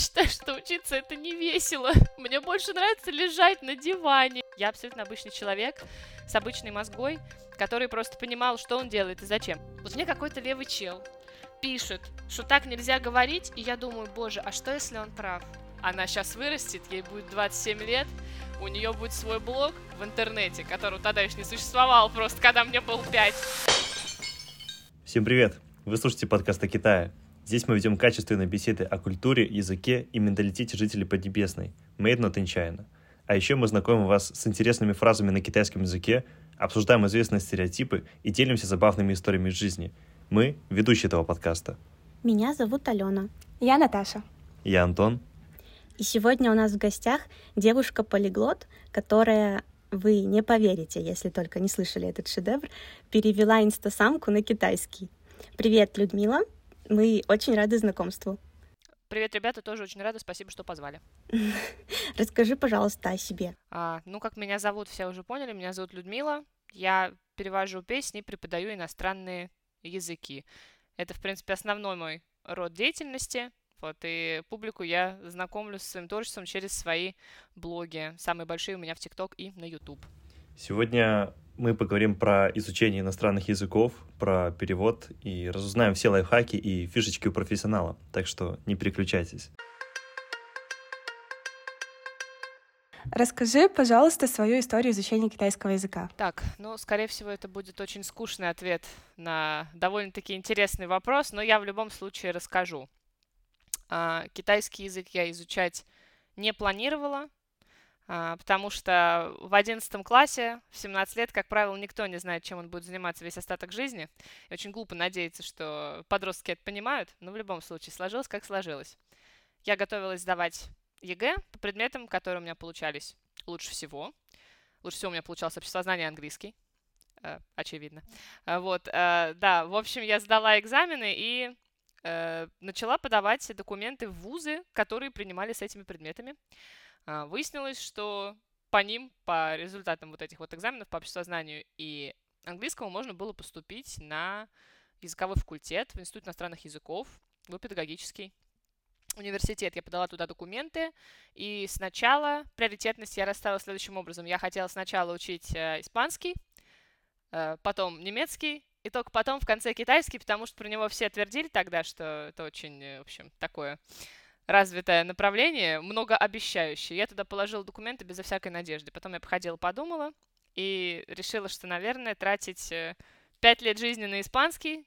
считаю, что учиться это не весело. Мне больше нравится лежать на диване. Я абсолютно обычный человек с обычной мозгой, который просто понимал, что он делает и зачем. Вот мне какой-то левый чел пишет, что так нельзя говорить, и я думаю, боже, а что если он прав? Она сейчас вырастет, ей будет 27 лет, у нее будет свой блог в интернете, которого тогда еще не существовал, просто когда мне был 5. Всем привет! Вы слушаете подкаст о Китае. Здесь мы ведем качественные беседы о культуре, языке и менталитете жителей Поднебесной, made not in China. А еще мы знакомим вас с интересными фразами на китайском языке, обсуждаем известные стереотипы и делимся забавными историями из жизни. Мы — ведущие этого подкаста. Меня зовут Алена. Я Наташа. Я Антон. И сегодня у нас в гостях девушка-полиглот, которая, вы не поверите, если только не слышали этот шедевр, перевела инстасамку на китайский. Привет, Людмила. Мы очень рады знакомству. Привет, ребята, тоже очень рада, спасибо, что позвали. Расскажи, пожалуйста, о себе. А, ну, как меня зовут, все уже поняли, меня зовут Людмила. Я перевожу песни, преподаю иностранные языки. Это, в принципе, основной мой род деятельности. Вот, и публику я знакомлю с своим творчеством через свои блоги. Самые большие у меня в ТикТок и на YouTube. Сегодня мы поговорим про изучение иностранных языков, про перевод и разузнаем все лайфхаки и фишечки у профессионала. Так что не переключайтесь. Расскажи, пожалуйста, свою историю изучения китайского языка. Так, ну, скорее всего, это будет очень скучный ответ на довольно-таки интересный вопрос, но я в любом случае расскажу. А, китайский язык я изучать не планировала, потому что в 11 классе, в 17 лет, как правило, никто не знает, чем он будет заниматься весь остаток жизни. И очень глупо надеяться, что подростки это понимают, но в любом случае сложилось, как сложилось. Я готовилась сдавать ЕГЭ по предметам, которые у меня получались лучше всего. Лучше всего у меня получалось обществознание и английский. Э, очевидно. Э, вот, э, да, в общем, я сдала экзамены и начала подавать документы в вузы, которые принимали с этими предметами. Э, выяснилось, что по ним, по результатам вот этих вот экзаменов по обществознанию и английскому можно было поступить на языковой факультет в Институт иностранных языков, в педагогический университет, я подала туда документы, и сначала приоритетность я расставила следующим образом. Я хотела сначала учить э, испанский, э, потом немецкий, и только потом в конце китайский, потому что про него все твердили тогда, что это очень, э, в общем, такое развитое направление, многообещающее. Я туда положила документы безо всякой надежды. Потом я походила, подумала и решила, что, наверное, тратить э, пять лет жизни на испанский,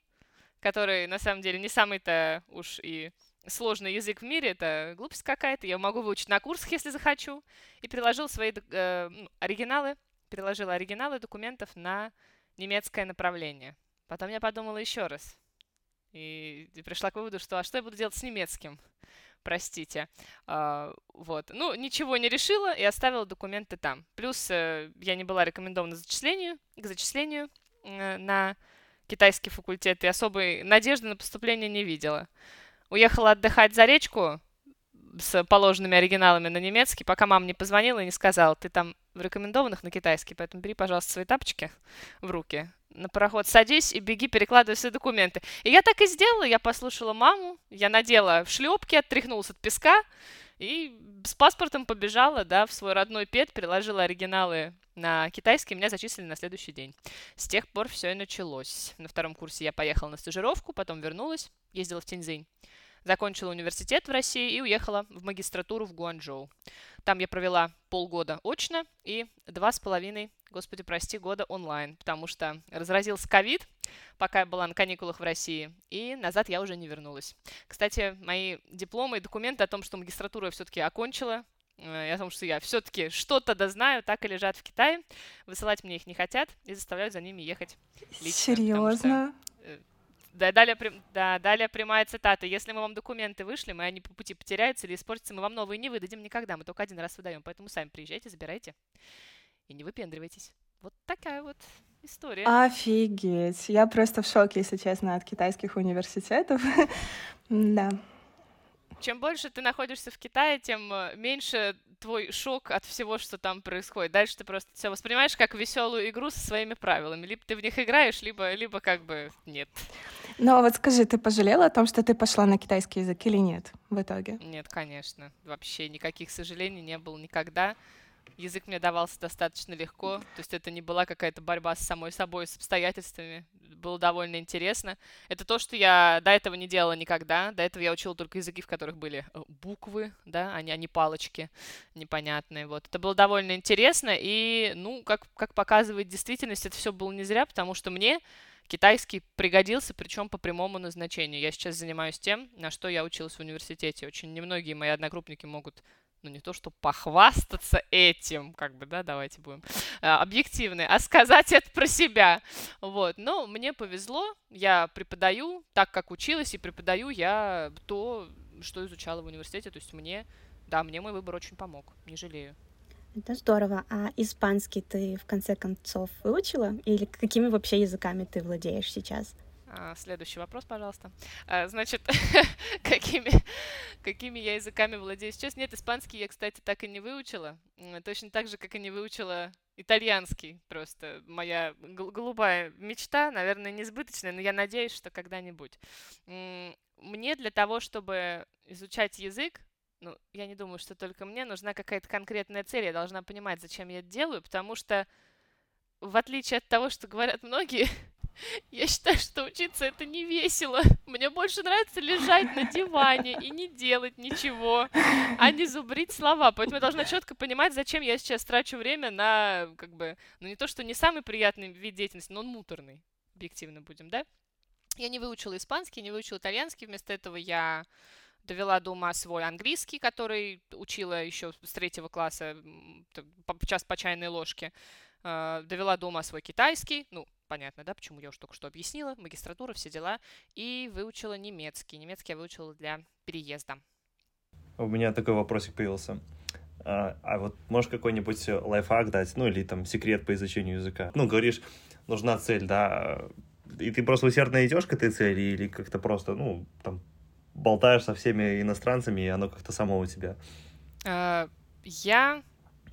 который на самом деле не самый-то уж и сложный язык в мире, это глупость какая-то. Я могу выучить на курсах, если захочу. И переложил свои э, оригиналы, переложила оригиналы документов на немецкое направление. Потом я подумала еще раз. И пришла к выводу, что а что я буду делать с немецким? Простите. А, вот. Ну, ничего не решила и оставила документы там. Плюс э, я не была рекомендована зачислению, к зачислению э, на китайский факультет и особой надежды на поступление не видела уехала отдыхать за речку с положенными оригиналами на немецкий, пока мама не позвонила и не сказала, ты там в рекомендованных на китайский, поэтому бери, пожалуйста, свои тапочки в руки, на пароход садись и беги, перекладывай все документы. И я так и сделала, я послушала маму, я надела в шлепки, оттряхнулась от песка и с паспортом побежала, да, в свой родной ПЕД, приложила оригиналы на китайский, меня зачислили на следующий день. С тех пор все и началось. На втором курсе я поехала на стажировку, потом вернулась, ездила в Тиньцзинь закончила университет в России и уехала в магистратуру в Гуанчжоу. Там я провела полгода очно и два с половиной, господи, прости, года онлайн, потому что разразился ковид, пока я была на каникулах в России, и назад я уже не вернулась. Кстати, мои дипломы и документы о том, что магистратуру я все-таки окончила, э, и о том, что я все-таки что-то да знаю, так и лежат в Китае. Высылать мне их не хотят и заставляют за ними ехать лично. Серьезно? Да, далее, да, далее прямая цитата. Если мы вам документы вышли, мы они по пути потеряются или испортятся, мы вам новые не выдадим никогда. Мы только один раз выдаем. Поэтому сами приезжайте, забирайте и не выпендривайтесь. Вот такая вот история. Офигеть. Я просто в шоке, если честно, от китайских университетов. да. Чем больше ты находишься в Китае, тем э, меньше твой шок от всего, что там происходит. Дальше ты просто все воспринимаешь как веселую игру со своими правилами. Либо ты в них играешь, либо, либо как бы нет. Ну, а вот скажи, ты пожалела о том, что ты пошла на китайский язык или нет в итоге? Нет, конечно. Вообще никаких сожалений не было никогда. Язык мне давался достаточно легко, то есть это не была какая-то борьба с самой собой, с обстоятельствами. Было довольно интересно. Это то, что я до этого не делала никогда. До этого я учила только языки, в которых были э, буквы, да, а не, а не палочки непонятные. Вот. Это было довольно интересно, и, ну, как, как показывает действительность, это все было не зря, потому что мне китайский пригодился, причем по прямому назначению. Я сейчас занимаюсь тем, на что я училась в университете. Очень немногие мои одногруппники могут ну не то, что похвастаться этим, как бы, да, давайте будем э, объективны, а сказать это про себя. Вот, но мне повезло, я преподаю так, как училась, и преподаю я то, что изучала в университете, то есть мне, да, мне мой выбор очень помог, не жалею. Это здорово. А испанский ты в конце концов выучила? Или какими вообще языками ты владеешь сейчас? А, следующий вопрос, пожалуйста. А, значит, какими, какими я языками владею сейчас? Нет, испанский я, кстати, так и не выучила. Точно так же, как и не выучила итальянский. Просто моя голубая мечта, наверное, несбыточная, но я надеюсь, что когда-нибудь. Мне для того, чтобы изучать язык, ну, я не думаю, что только мне нужна какая-то конкретная цель. Я должна понимать, зачем я это делаю, потому что в отличие от того, что говорят многие, Я считаю, что учиться это не весело. Мне больше нравится лежать на диване и не делать ничего, а не зубрить слова. Поэтому я должна четко понимать, зачем я сейчас трачу время на, как бы, ну не то, что не самый приятный вид деятельности, но он муторный, объективно будем, да? Я не выучила испанский, не выучила итальянский, вместо этого я довела до ума свой английский, который учила еще с третьего класса, час по чайной ложке. А, довела до ума свой китайский, ну, понятно, да, почему я уже только что объяснила, магистратура, все дела, и выучила немецкий. Немецкий я выучила для переезда. У меня такой вопросик появился. А, а вот можешь какой-нибудь лайфхак дать, ну или там секрет по изучению языка? Ну, говоришь, нужна цель, да, и ты просто усердно идешь к этой цели или как-то просто, ну, там, болтаешь со всеми иностранцами, и оно как-то само у тебя? А, я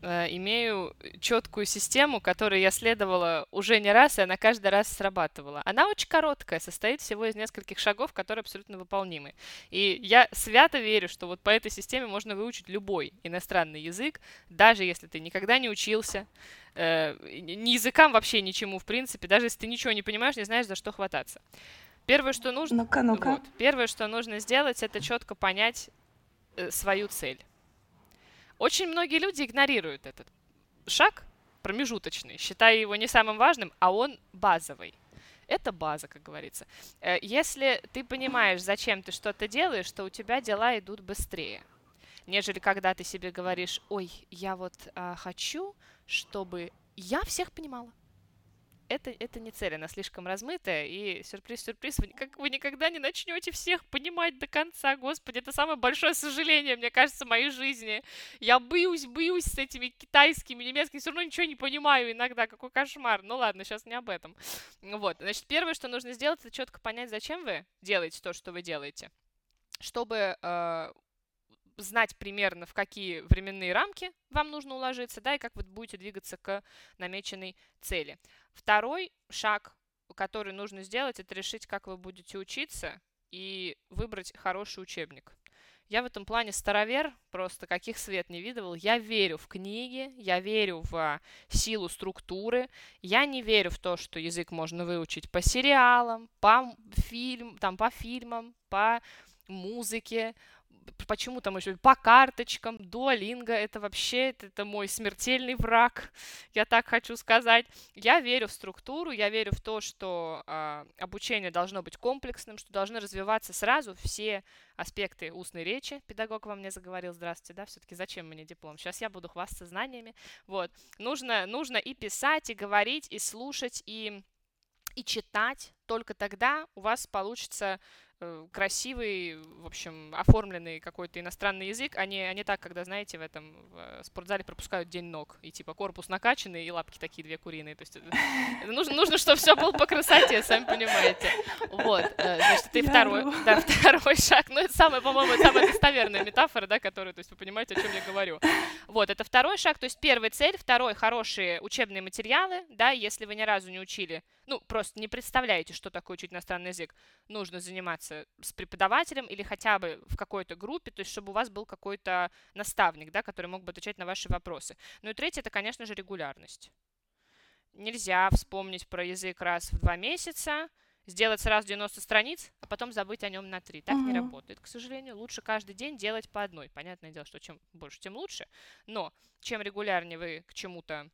имею четкую систему, которой я следовала уже не раз, и она каждый раз срабатывала. Она очень короткая, состоит всего из нескольких шагов, которые абсолютно выполнимы. И я свято верю, что вот по этой системе можно выучить любой иностранный язык, даже если ты никогда не учился, э, ни языкам вообще ничему, в принципе, даже если ты ничего не понимаешь, не знаешь, за что хвататься. Первое, что нужно, ну-ка, ну-ка. Вот, первое, что нужно сделать, это четко понять э, свою цель. Очень многие люди игнорируют этот шаг промежуточный, считая его не самым важным, а он базовый. Это база, как говорится. Э, если ты понимаешь, зачем ты что-то делаешь, то у тебя дела идут быстрее, нежели когда ты себе говоришь, ой, я вот а, хочу, чтобы я всех понимала это, это не цель, она слишком размытая, и сюрприз-сюрприз, вы, как, вы никогда не начнете всех понимать до конца, господи, это самое большое сожаление, мне кажется, моей жизни. Я боюсь, боюсь с этими китайскими, немецкими, все равно ничего не понимаю иногда, какой кошмар. Ну ладно, сейчас не об этом. Вот, значит, первое, что нужно сделать, это четко понять, зачем вы делаете то, что вы делаете чтобы э, знать примерно, в какие временные рамки вам нужно уложиться, да, и как вы будете двигаться к намеченной цели. Второй шаг, который нужно сделать, это решить, как вы будете учиться и выбрать хороший учебник. Я в этом плане старовер, просто каких свет не видывал. Я верю в книги, я верю в силу структуры. Я не верю в то, что язык можно выучить по сериалам, по, фильм, там, по фильмам, по музыке, почему там еще по карточкам, дуалинга, это вообще, это, это мой смертельный враг, я так хочу сказать. Я верю в структуру, я верю в то, что э, обучение должно быть комплексным, что должны развиваться сразу все аспекты устной речи. Педагог вам не заговорил, здравствуйте, да, все-таки зачем мне диплом? Сейчас я буду хвастаться знаниями. Вот, нужно, нужно и писать, и говорить, и слушать, и, и читать. Только тогда у вас получится красивый, в общем, оформленный какой-то иностранный язык, а не, а не так, когда, знаете, в этом в э, спортзале пропускают день ног, и типа корпус накачанный, и лапки такие две куриные. То есть это, это нужно, нужно, чтобы все было по красоте, сами понимаете. Вот, э, значит, это и второй, да, второй шаг. Ну, это самая, по-моему, самая достоверная метафора, да, которую, то есть вы понимаете, о чем я говорю. Вот, это второй шаг, то есть первая цель, второй, хорошие учебные материалы, да, если вы ни разу не учили ну, просто не представляете, что такое учить иностранный язык, нужно заниматься с преподавателем или хотя бы в какой-то группе, то есть чтобы у вас был какой-то наставник, да, который мог бы отвечать на ваши вопросы. Ну и третье, это, конечно же, регулярность. Нельзя вспомнить про язык раз в два месяца, сделать сразу 90 страниц, а потом забыть о нем на три. Так mm-hmm. не работает, к сожалению. Лучше каждый день делать по одной. Понятное дело, что чем больше, тем лучше. Но чем регулярнее вы к чему-то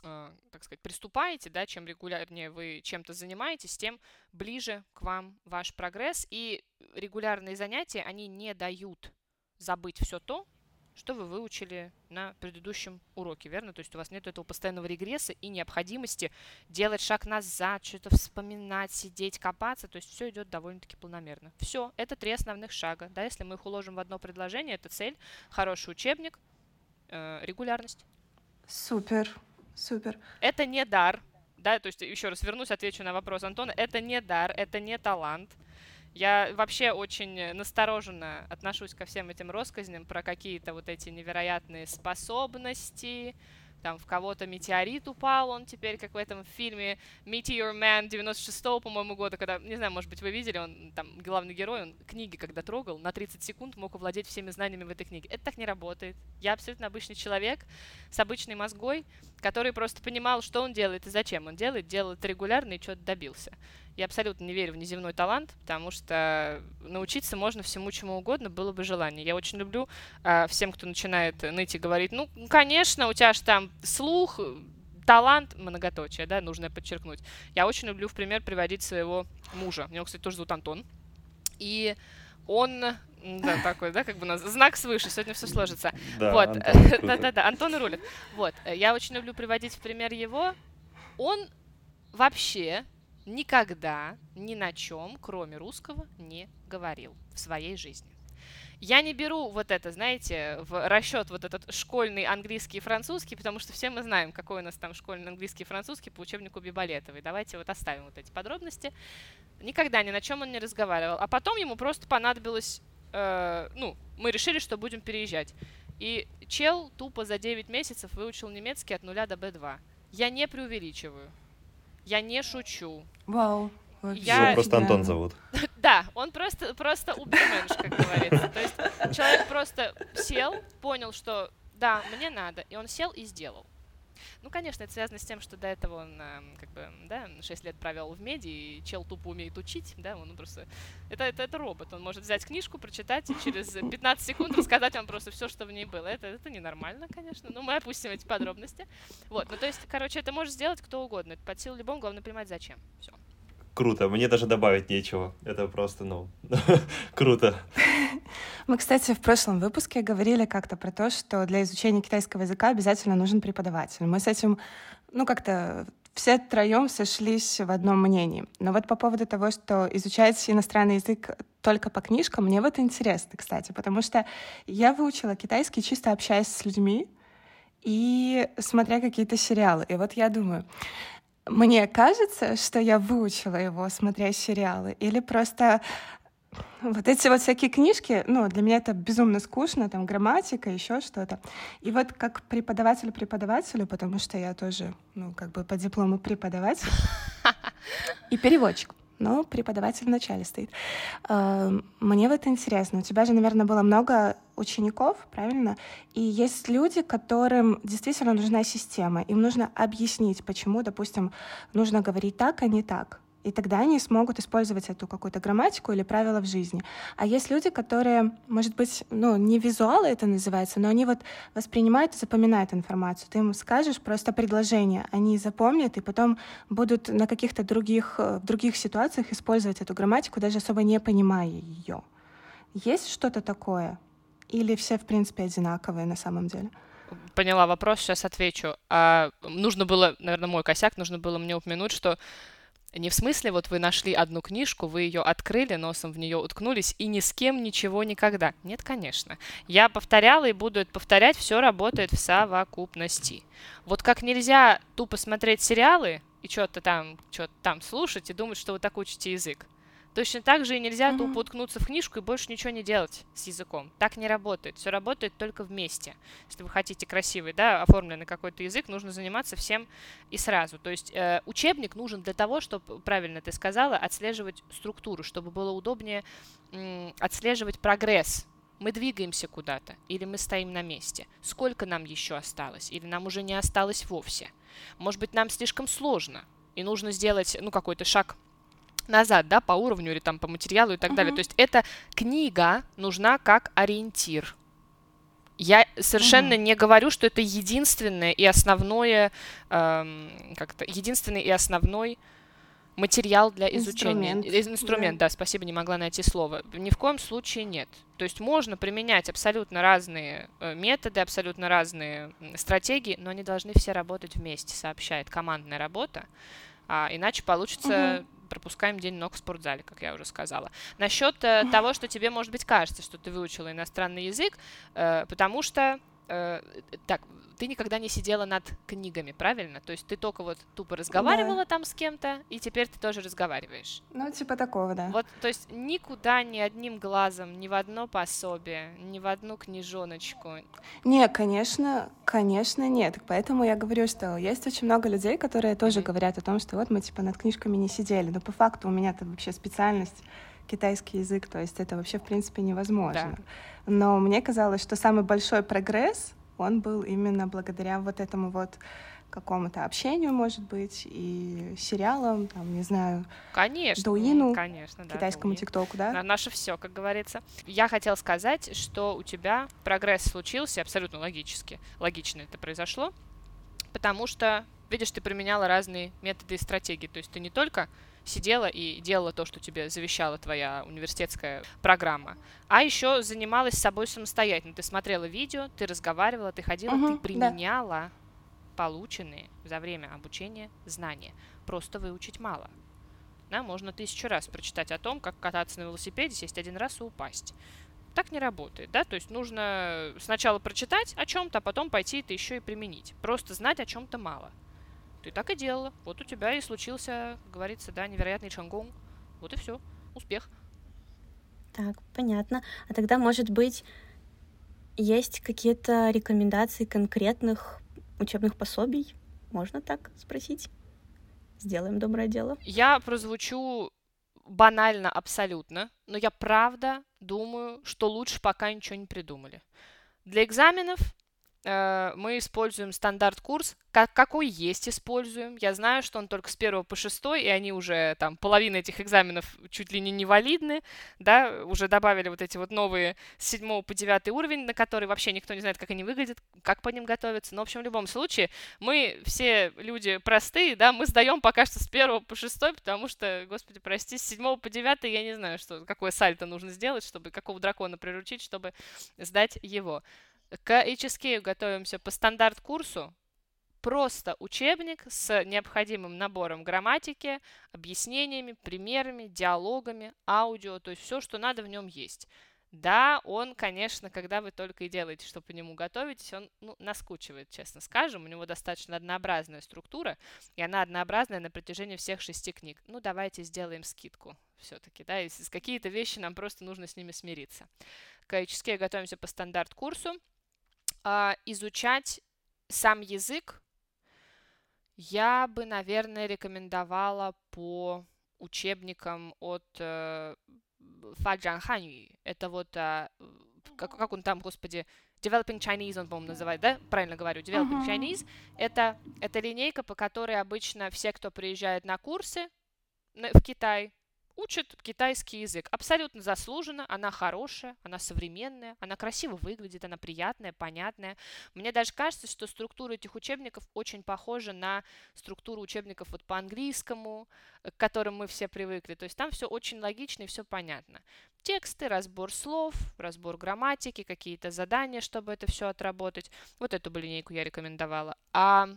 так сказать, приступаете, да, чем регулярнее вы чем-то занимаетесь, тем ближе к вам ваш прогресс. И регулярные занятия, они не дают забыть все то, что вы выучили на предыдущем уроке, верно? То есть у вас нет этого постоянного регресса и необходимости делать шаг назад, что-то вспоминать, сидеть, копаться. То есть все идет довольно-таки планомерно. Все, это три основных шага. Да, если мы их уложим в одно предложение, это цель, хороший учебник, э, регулярность. Супер. Супер. Это не дар, да, то есть еще раз вернусь, отвечу на вопрос Антона. Это не дар, это не талант. Я вообще очень настороженно отношусь ко всем этим россказням про какие-то вот эти невероятные способности, там в кого-то метеорит упал, он теперь, как в этом фильме Meteor Man 96-го, по-моему, года, когда, не знаю, может быть, вы видели, он там главный герой, он книги, когда трогал, на 30 секунд мог овладеть всеми знаниями в этой книге. Это так не работает. Я абсолютно обычный человек с обычной мозгой, который просто понимал, что он делает и зачем он делает, делал это регулярно и что-то добился. Я абсолютно не верю в неземной талант, потому что научиться можно всему чему угодно, было бы желание. Я очень люблю э, всем, кто начинает ныть и говорить, ну, конечно, у тебя же там слух, талант, многоточие, да, нужно подчеркнуть. Я очень люблю в пример приводить своего мужа. Его, кстати, тоже зовут Антон. И он да, такой, да, как бы у нас знак свыше, сегодня все сложится. Да, вот, да-да-да, Антон рулит. Вот, я очень люблю приводить в пример его. Он вообще никогда ни на чем, кроме русского, не говорил в своей жизни. Я не беру вот это, знаете, в расчет вот этот школьный английский и французский, потому что все мы знаем, какой у нас там школьный английский и французский по учебнику Биболетовой. Давайте вот оставим вот эти подробности. Никогда ни на чем он не разговаривал. А потом ему просто понадобилось, э, ну, мы решили, что будем переезжать. И чел тупо за 9 месяцев выучил немецкий от нуля до B2. Я не преувеличиваю. Я не шучу. Вау. Я... Его просто Антон зовут. Да, он просто, просто уберменш, как говорится. То есть человек просто сел, понял, что да, мне надо, и он сел и сделал. Ну, конечно, это связано с тем, что до этого он, эм, как бы, да, 6 лет провел в меди, и чел тупо умеет учить, да, он просто... Это, это, это робот, он может взять книжку, прочитать, и через 15 секунд рассказать вам просто все, что в ней было. Это, это ненормально, конечно, но мы опустим эти подробности. Вот, ну, то есть, короче, это может сделать кто угодно, это под силу любому, главное понимать, зачем. Все. Круто, мне даже добавить нечего. Это просто, ну, круто. Мы, кстати, в прошлом выпуске говорили как-то про то, что для изучения китайского языка обязательно нужен преподаватель. Мы с этим, ну, как-то все троем сошлись в одном мнении. Но вот по поводу того, что изучать иностранный язык только по книжкам, мне вот интересно, кстати, потому что я выучила китайский чисто общаясь с людьми и смотря какие-то сериалы. И вот я думаю, мне кажется, что я выучила его, смотря сериалы, или просто вот эти вот всякие книжки, ну, для меня это безумно скучно, там, грамматика, еще что-то. И вот как преподаватель преподавателю, потому что я тоже, ну, как бы по диплому преподаватель и переводчик но преподаватель в начале стоит. Эм, мне вот интересно, у тебя же, наверное, было много учеников, правильно? И есть люди, которым действительно нужна система, им нужно объяснить, почему, допустим, нужно говорить так, а не так. И тогда они смогут использовать эту какую-то грамматику или правила в жизни. А есть люди, которые, может быть, ну, не визуалы это называется, но они вот воспринимают и запоминают информацию. Ты им скажешь просто предложение, они запомнят и потом будут на каких-то других, э, в других ситуациях использовать эту грамматику, даже особо не понимая ее. Есть что-то такое? Или все, в принципе, одинаковые на самом деле? Поняла вопрос, сейчас отвечу. А, нужно было, наверное, мой косяк, нужно было мне упомянуть, что Не в смысле, вот вы нашли одну книжку, вы ее открыли, носом в нее уткнулись и ни с кем ничего никогда. Нет, конечно. Я повторяла и буду это повторять, все работает в совокупности. Вот как нельзя тупо смотреть сериалы и что-то там, что-то там слушать и думать, что вы так учите язык. Точно так же и нельзя mm-hmm. тупо уткнуться в книжку и больше ничего не делать с языком. Так не работает. Все работает только вместе. Если вы хотите красивый, да, оформленный какой-то язык, нужно заниматься всем и сразу. То есть э, учебник нужен для того, чтобы, правильно ты сказала, отслеживать структуру, чтобы было удобнее м- отслеживать прогресс. Мы двигаемся куда-то, или мы стоим на месте. Сколько нам еще осталось, или нам уже не осталось вовсе. Может быть, нам слишком сложно, и нужно сделать, ну, какой-то шаг назад, да, по уровню или там по материалу и так uh-huh. далее. То есть эта книга нужна как ориентир. Я совершенно uh-huh. не говорю, что это единственное и основное, эм, как-то единственный и основной материал для изучения. Инструмент, Инструмент да. да, спасибо, не могла найти слово. Ни в коем случае нет. То есть можно применять абсолютно разные э, методы, абсолютно разные стратегии, но они должны все работать вместе, сообщает командная работа. А, иначе получится угу пропускаем день ног в спортзале, как я уже сказала. Насчет э, того, что тебе, может быть, кажется, что ты выучила иностранный язык, э, потому что э, так, ты никогда не сидела над книгами, правильно? То есть ты только вот тупо разговаривала да. там с кем-то, и теперь ты тоже разговариваешь. Ну, типа такого, да. Вот, то есть никуда ни одним глазом, ни в одно пособие, ни в одну книжоночку. Не, конечно, конечно, нет. Поэтому я говорю, что есть очень много людей, которые тоже mm-hmm. говорят о том, что вот мы типа над книжками не сидели. Но по факту у меня-то вообще специальность китайский язык, то есть это вообще в принципе невозможно. Да. Но мне казалось, что самый большой прогресс он был именно благодаря вот этому вот какому-то общению, может быть, и сериалам, там, не знаю, конечно, Дуину, конечно, да, китайскому ТикТоку, да? На наше все, как говорится. Я хотела сказать, что у тебя прогресс случился абсолютно логически. Логично это произошло, потому что, видишь, ты применяла разные методы и стратегии. То есть ты не только сидела и делала то, что тебе завещала твоя университетская программа, а еще занималась собой самостоятельно. Ты смотрела видео, ты разговаривала, ты ходила, угу, ты применяла да. полученные за время обучения знания. Просто выучить мало. Да, можно тысячу раз прочитать о том, как кататься на велосипеде, сесть один раз и упасть. Так не работает, да, то есть нужно сначала прочитать о чем-то, а потом пойти это еще и применить. Просто знать о чем-то мало. Ты так и делала. Вот у тебя и случился, говорится, да, невероятный чангон. Вот и все. Успех. Так, понятно. А тогда, может быть, есть какие-то рекомендации конкретных учебных пособий? Можно так спросить? Сделаем доброе дело. Я прозвучу банально абсолютно, но я правда думаю, что лучше пока ничего не придумали. Для экзаменов мы используем стандарт-курс, как, какой есть используем. Я знаю, что он только с 1 по 6, и они уже, там, половина этих экзаменов чуть ли не невалидны, да, уже добавили вот эти вот новые с 7 по 9 уровень, на который вообще никто не знает, как они выглядят, как по ним готовиться. Но, в общем, в любом случае, мы все люди простые, да, мы сдаем пока что с 1 по 6, потому что, господи, прости, с 7 по 9 я не знаю, что, какое сальто нужно сделать, чтобы, какого дракона приручить, чтобы сдать его. К HSK готовимся по стандарт-курсу. Просто учебник с необходимым набором грамматики, объяснениями, примерами, диалогами, аудио, то есть все, что надо в нем есть. Да, он, конечно, когда вы только и делаете, что по нему готовитесь, он ну, наскучивает, честно скажем. У него достаточно однообразная структура, и она однообразная на протяжении всех шести книг. Ну, давайте сделаем скидку все-таки, да, и какие-то вещи нам просто нужно с ними смириться. К HSK готовимся по стандарт-курсу а, изучать сам язык, я бы, наверное, рекомендовала по учебникам от э, Фаджан Ханью. Это вот, э, как, как он там, господи, Developing Chinese он, по-моему, называет, да? Правильно говорю, Developing uh-huh. Chinese. Это, это линейка, по которой обычно все, кто приезжает на курсы в Китай, учит китайский язык. Абсолютно заслуженно, она хорошая, она современная, она красиво выглядит, она приятная, понятная. Мне даже кажется, что структура этих учебников очень похожа на структуру учебников вот по английскому, к которым мы все привыкли. То есть там все очень логично и все понятно. Тексты, разбор слов, разбор грамматики, какие-то задания, чтобы это все отработать. Вот эту бы линейку я рекомендовала. А э,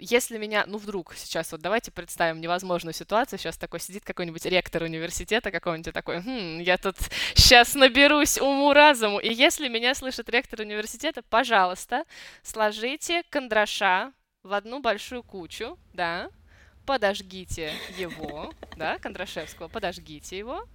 если меня, ну вдруг сейчас, вот давайте представим невозможную ситуацию, сейчас такой сидит какой-нибудь ректор университета какой-нибудь такой, хм, я тут сейчас наберусь уму-разуму, и если меня слышит ректор университета, пожалуйста, сложите Кондраша в одну большую кучу, да, подожгите его, да, Кондрашевского, подожгите его,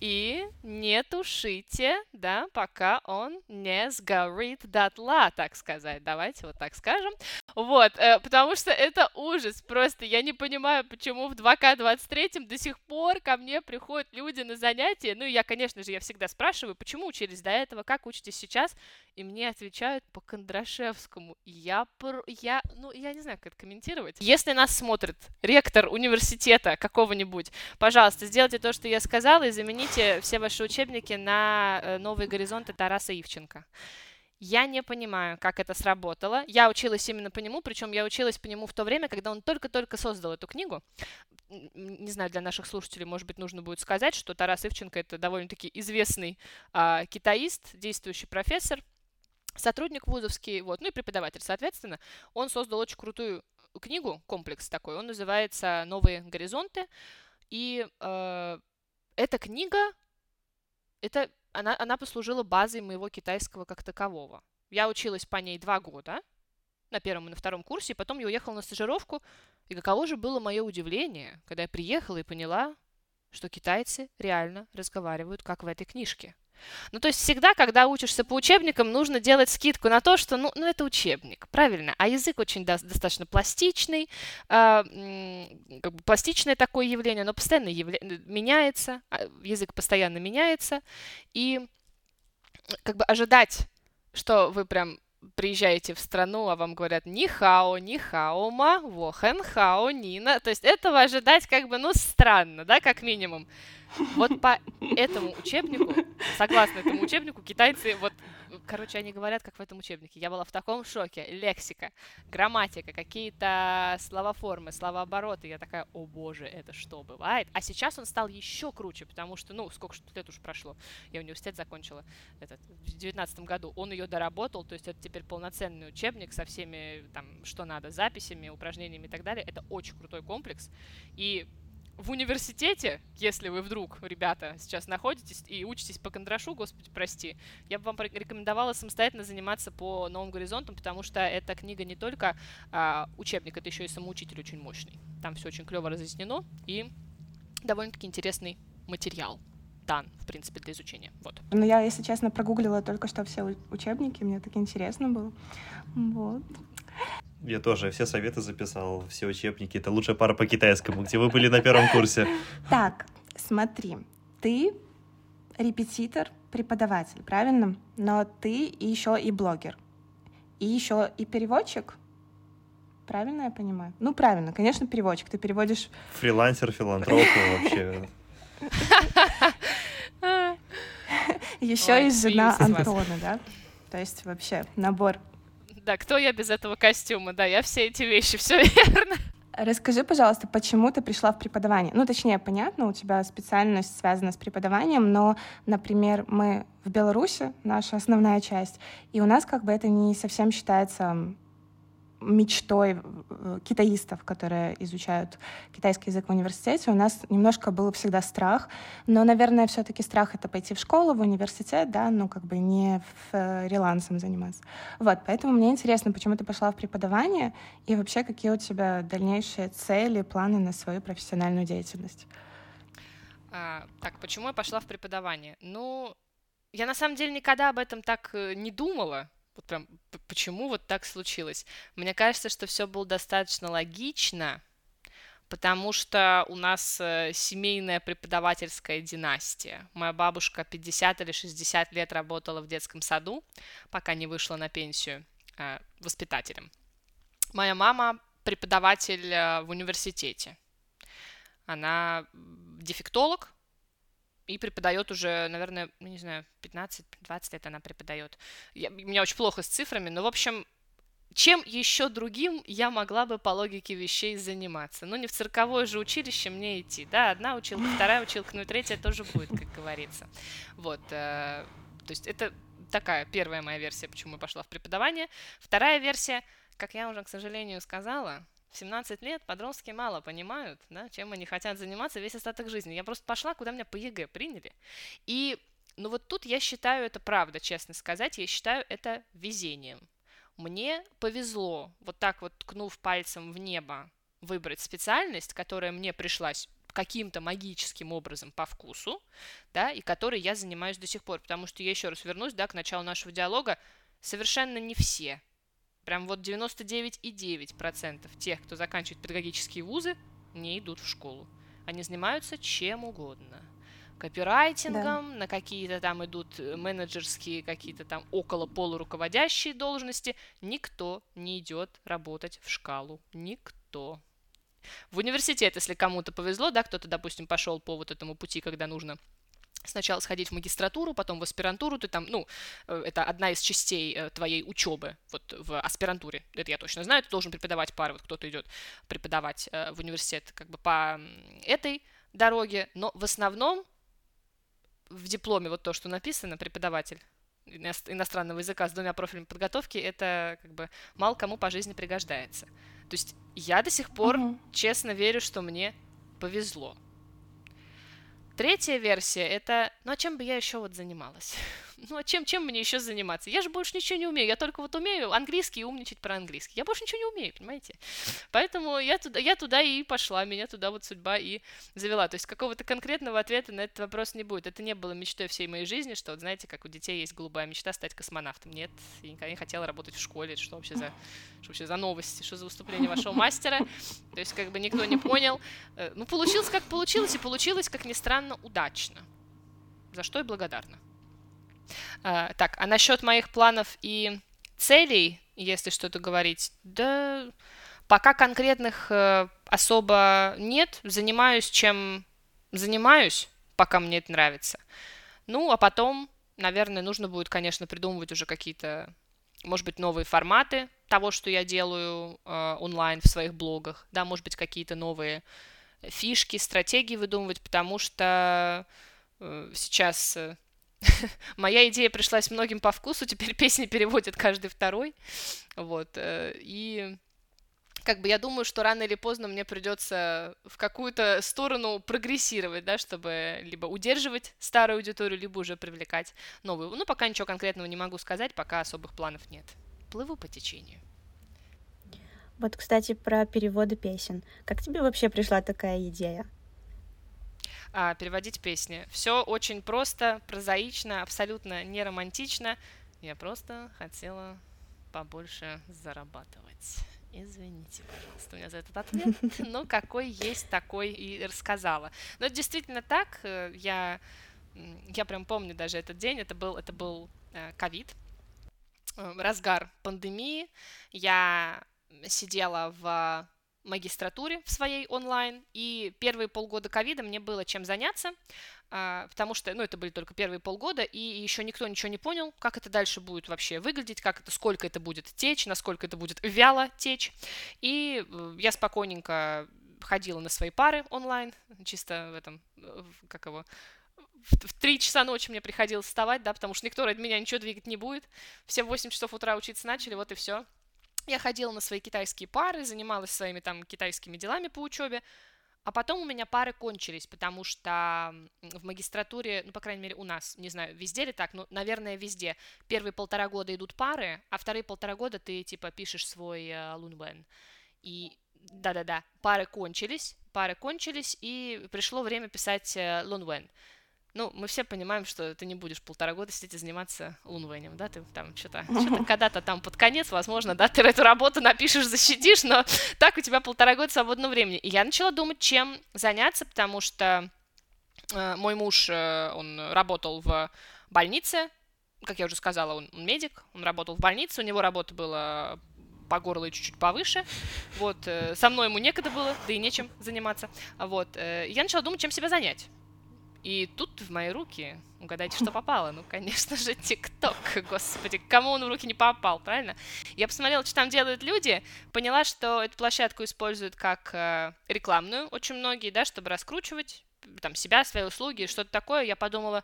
и не тушите, да, пока он не сгорит дотла, так сказать. Давайте вот так скажем. Вот, э, потому что это ужас. Просто я не понимаю, почему в 2К23 до сих пор ко мне приходят люди на занятия. Ну, я, конечно же, я всегда спрашиваю, почему учились до этого, как учитесь сейчас, и мне отвечают по Кондрашевскому. Я, я, ну, я не знаю, как это комментировать. Если нас смотрит ректор университета какого-нибудь, пожалуйста, сделайте то, что я сказала, и замените все ваши учебники на э, «Новые горизонты» Тараса Ивченко. Я не понимаю, как это сработало. Я училась именно по нему, причем я училась по нему в то время, когда он только-только создал эту книгу. Не знаю, для наших слушателей, может быть, нужно будет сказать, что Тарас Ивченко это довольно-таки известный а, китаист, действующий профессор, сотрудник вузовский, вот, ну и преподаватель, соответственно. Он создал очень крутую книгу, комплекс такой, он называется «Новые горизонты», и э, эта книга, это она, она послужила базой моего китайского как такового. Я училась по ней два года, на первом и на втором курсе, и потом я уехала на стажировку. И каково же было мое удивление, когда я приехала и поняла, что китайцы реально разговаривают, как в этой книжке. Ну, то есть всегда, когда учишься по учебникам, нужно делать скидку на то, что, ну, ну это учебник, правильно? А язык очень до- достаточно пластичный, э, как бы пластичное такое явление, оно постоянно явля... меняется, а, язык постоянно меняется, и как бы ожидать, что вы прям приезжаете в страну, а вам говорят ни хао, ни хаома, вохен хао, нина. То есть этого ожидать как бы, ну, странно, да, как минимум. Вот по этому учебнику, согласно этому учебнику, китайцы вот короче, они говорят, как в этом учебнике. Я была в таком шоке. Лексика, грамматика, какие-то слова-формы, слова-обороты. Я такая, о боже, это что бывает? А сейчас он стал еще круче, потому что, ну, сколько лет уже прошло. Я университет закончила этот, в девятнадцатом году. Он ее доработал, то есть это теперь полноценный учебник со всеми, там, что надо, записями, упражнениями и так далее. Это очень крутой комплекс. И в университете, если вы вдруг, ребята, сейчас находитесь и учитесь по Кондрашу, господи, прости, я бы вам рекомендовала самостоятельно заниматься по новым горизонтам, потому что эта книга не только а, учебник, это еще и самоучитель очень мощный. Там все очень клево разъяснено и довольно-таки интересный материал дан, в принципе, для изучения. Вот. Ну, я, если честно, прогуглила только что все учебники, мне так интересно было. Вот. Я тоже все советы записал, все учебники. Это лучшая пара по китайскому, где вы были на первом курсе. Так, смотри, ты репетитор, преподаватель, правильно? Но ты еще и блогер. И еще и переводчик. Правильно я понимаю? Ну, правильно, конечно, переводчик. Ты переводишь... Фрилансер, филантроп вообще. Еще и жена Антона, да? То есть вообще набор да, кто я без этого костюма? Да, я все эти вещи, все верно. Расскажи, пожалуйста, почему ты пришла в преподавание? Ну, точнее, понятно, у тебя специальность связана с преподаванием, но, например, мы в Беларуси, наша основная часть, и у нас как бы это не совсем считается мечтой э, китаистов, которые изучают китайский язык в университете, у нас немножко был всегда страх, но, наверное, все-таки страх — это пойти в школу, в университет, да, ну, как бы не фрилансом заниматься. Вот, поэтому мне интересно, почему ты пошла в преподавание и вообще какие у тебя дальнейшие цели, планы на свою профессиональную деятельность? А, так, почему я пошла в преподавание? Ну, я на самом деле никогда об этом так э, не думала, вот прям почему вот так случилось? Мне кажется, что все было достаточно логично, потому что у нас э, семейная преподавательская династия. Моя бабушка 50 или 60 лет работала в детском саду, пока не вышла на пенсию э, воспитателем. Моя мама преподаватель э, в университете. Она дефектолог, и преподает уже, наверное, ну, не знаю, 15-20 лет она преподает. Я, у меня очень плохо с цифрами, но, в общем, чем еще другим я могла бы по логике вещей заниматься? Ну, не в цирковое же училище мне идти, да, одна училка, вторая училка, ну и третья тоже будет, как говорится. Вот, э, то есть это такая первая моя версия, почему я пошла в преподавание. Вторая версия, как я уже, к сожалению, сказала, в 17 лет подростки мало понимают, да, чем они хотят заниматься весь остаток жизни. Я просто пошла, куда меня по ЕГЭ приняли. И, ну вот тут я считаю это правда, честно сказать, я считаю это везением. Мне повезло, вот так вот ткнув пальцем в небо, выбрать специальность, которая мне пришлась каким-то магическим образом по вкусу, да, и которой я занимаюсь до сих пор, потому что я еще раз вернусь, да, к началу нашего диалога, совершенно не все, прям вот 99,9% тех, кто заканчивает педагогические вузы, не идут в школу. Они занимаются чем угодно. Копирайтингом, да. на какие-то там идут э, менеджерские, какие-то там около полуруководящие должности. Никто не идет работать в шкалу. Никто. В университет, если кому-то повезло, да, кто-то, допустим, пошел по вот этому пути, когда нужно сначала сходить в магистратуру, потом в аспирантуру, ты там, ну, э, это одна из частей э, твоей учебы, вот в аспирантуре, это я точно знаю, ты должен преподавать пары, вот кто-то идет преподавать э, в университет как бы по этой дороге, но в основном в дипломе вот то, что написано, преподаватель иностранного языка с двумя профилями подготовки, это как бы мало кому по жизни пригождается. То есть я до сих пор угу. честно верю, что мне повезло. Третья версия это, ну а чем бы я еще вот занималась? Ну а чем, чем мне еще заниматься? Я же больше ничего не умею, я только вот умею английский и умничать про английский. Я больше ничего не умею, понимаете? Поэтому я туда, я туда и пошла, меня туда вот судьба и завела. То есть какого-то конкретного ответа на этот вопрос не будет. Это не было мечтой всей моей жизни, что вот знаете, как у детей есть голубая мечта стать космонавтом. Нет, я никогда не хотела работать в школе. Что вообще за, что вообще за новости, что за выступление вашего мастера? То есть как бы никто не понял. Э, ну, получилось как получилось, и получилось, как ни странно, удачно. За что и благодарна. А, так, а насчет моих планов и целей, если что-то говорить, да, пока конкретных э, особо нет. Занимаюсь чем занимаюсь, пока мне это нравится. Ну, а потом, наверное, нужно будет, конечно, придумывать уже какие-то, может быть, новые форматы того, что я делаю э, онлайн в своих блогах, да, может быть, какие-то новые фишки, стратегии выдумывать, потому что э, сейчас э, моя идея пришлась многим по вкусу, теперь песни переводят каждый второй, вот, э, и как бы я думаю, что рано или поздно мне придется в какую-то сторону прогрессировать, да, чтобы либо удерживать старую аудиторию, либо уже привлекать новую. Ну, пока ничего конкретного не могу сказать, пока особых планов нет. Плыву по течению. Вот, кстати, про переводы песен. Как тебе вообще пришла такая идея? А, переводить песни. Все очень просто, прозаично, абсолютно не романтично. Я просто хотела побольше зарабатывать. Извините, пожалуйста, у меня за этот ответ. Ну, какой есть, такой и рассказала. Но действительно так. Э, я, я прям помню даже этот день. Это был, это был э, ковид, э, разгар пандемии. Я сидела в магистратуре в своей онлайн, и первые полгода ковида мне было чем заняться, а, потому что, ну, это были только первые полгода, и еще никто ничего не понял, как это дальше будет вообще выглядеть, как это, сколько это будет течь, насколько это будет вяло течь, и э, я спокойненько ходила на свои пары онлайн, чисто в этом, как его, в 3 часа ночи мне приходилось вставать, да, потому что никто ради меня ничего двигать не будет. Все в 8 часов утра учиться начали, вот и все. Я ходила на свои китайские пары, занималась своими там китайскими делами по учебе, а потом у меня пары кончились, потому что в магистратуре, ну, по крайней мере, у нас, не знаю, везде ли так, но, наверное, везде, первые полтора года идут пары, а вторые полтора года ты, типа, пишешь свой э. И да-да-да, пары кончились, пары кончились, и пришло время писать э, лунвен. Ну, мы все понимаем, что ты не будешь полтора года сидеть и заниматься лунвенем, да, ты там что-то, что-то когда-то там под конец, возможно, да, ты эту работу напишешь, защитишь, но так у тебя полтора года свободного времени. И я начала думать, чем заняться, потому что э, мой муж, э, он работал в больнице, как я уже сказала, он, он медик, он работал в больнице, у него работа была по горло и чуть-чуть повыше. Вот, э, со мной ему некогда было, да и нечем заниматься. Вот, э, я начала думать, чем себя занять. И тут в мои руки, угадайте, что попало? Ну, конечно же, ТикТок. Господи, кому он в руки не попал, правильно? Я посмотрела, что там делают люди, поняла, что эту площадку используют как э, рекламную очень многие, да, чтобы раскручивать там себя, свои услуги, что-то такое. Я подумала,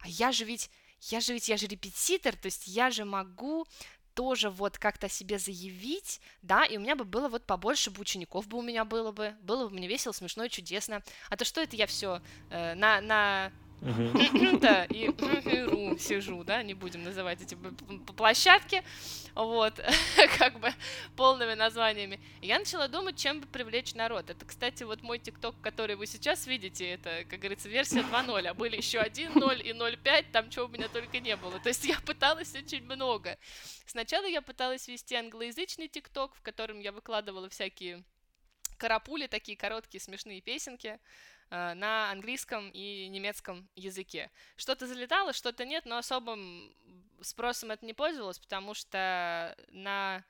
а я же ведь, я же ведь, я же репетитор, то есть я же могу тоже вот как-то себе заявить, да, и у меня бы было вот побольше бы учеников бы у меня было бы, было бы мне весело, смешно и чудесно. А то что это я все э, на, на да, и сижу, да, не будем называть эти площадки, вот, как бы полными названиями. Я начала думать, чем бы привлечь народ. Это, кстати, вот мой ТикТок, который вы сейчас видите, это, как говорится, версия 2.0, а были еще 1.0 и 0.5, там чего у меня только не было. То есть я пыталась очень много. Сначала я пыталась вести англоязычный ТикТок, в котором я выкладывала всякие карапули, такие короткие смешные песенки, на английском и немецком языке. Что-то залетало, что-то нет, но особым спросом это не пользовалось, потому что на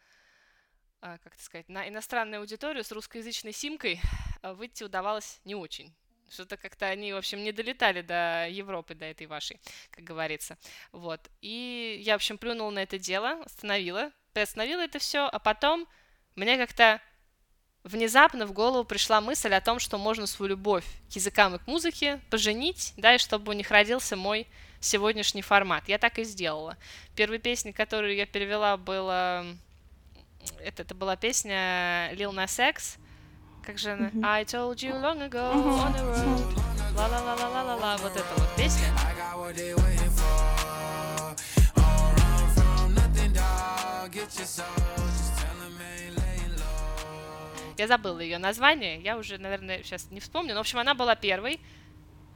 э, как это сказать, на иностранную аудиторию с русскоязычной симкой э, выйти удавалось не очень. Что-то как-то они, в общем, не долетали до Европы, до этой вашей, как говорится. Вот. И я, в общем, плюнула на это дело, остановила, приостановила это все, а потом мне как-то внезапно в голову пришла мысль о том, что можно свою любовь к языкам и к музыке поженить, да, и чтобы у них родился мой сегодняшний формат. Я так и сделала. Первой песней, которую я перевела, была... Это, это была песня Lil Nas X. Как же она? Mm-hmm. I told you long ago on the road. Ла-ла-ла-ла-ла-ла. Вот эта вот песня. Get your soul, я забыла ее название, я уже, наверное, сейчас не вспомню. Но, в общем, она была первой,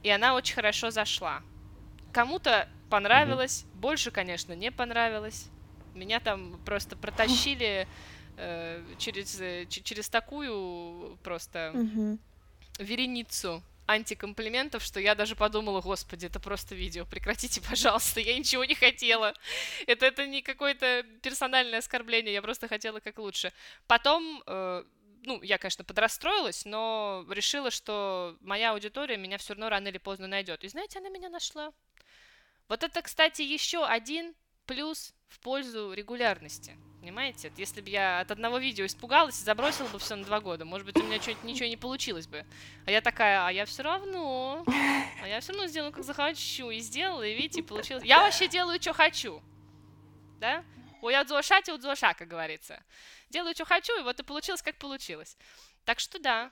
и она очень хорошо зашла. Кому-то понравилось, mm-hmm. больше, конечно, не понравилось. Меня там просто протащили э, через, э, через такую просто mm-hmm. вереницу антикомплиментов, что я даже подумала, господи, это просто видео, прекратите, пожалуйста, я ничего не хотела. Это, это не какое-то персональное оскорбление, я просто хотела как лучше. Потом э, ну, я, конечно, подрастроилась, но решила, что моя аудитория меня все равно рано или поздно найдет. И знаете, она меня нашла. Вот это, кстати, еще один плюс в пользу регулярности. Понимаете? Если бы я от одного видео испугалась и забросила бы все на два года, может быть, у меня что-нибудь ничего не получилось бы. А я такая, а я все равно, а я все равно сделаю, как захочу. И сделала, и видите, получилось. Я вообще делаю, что хочу. Да? У я дзошати, у дзоша, как говорится делаю, что хочу, и вот и получилось, как получилось. Так что да,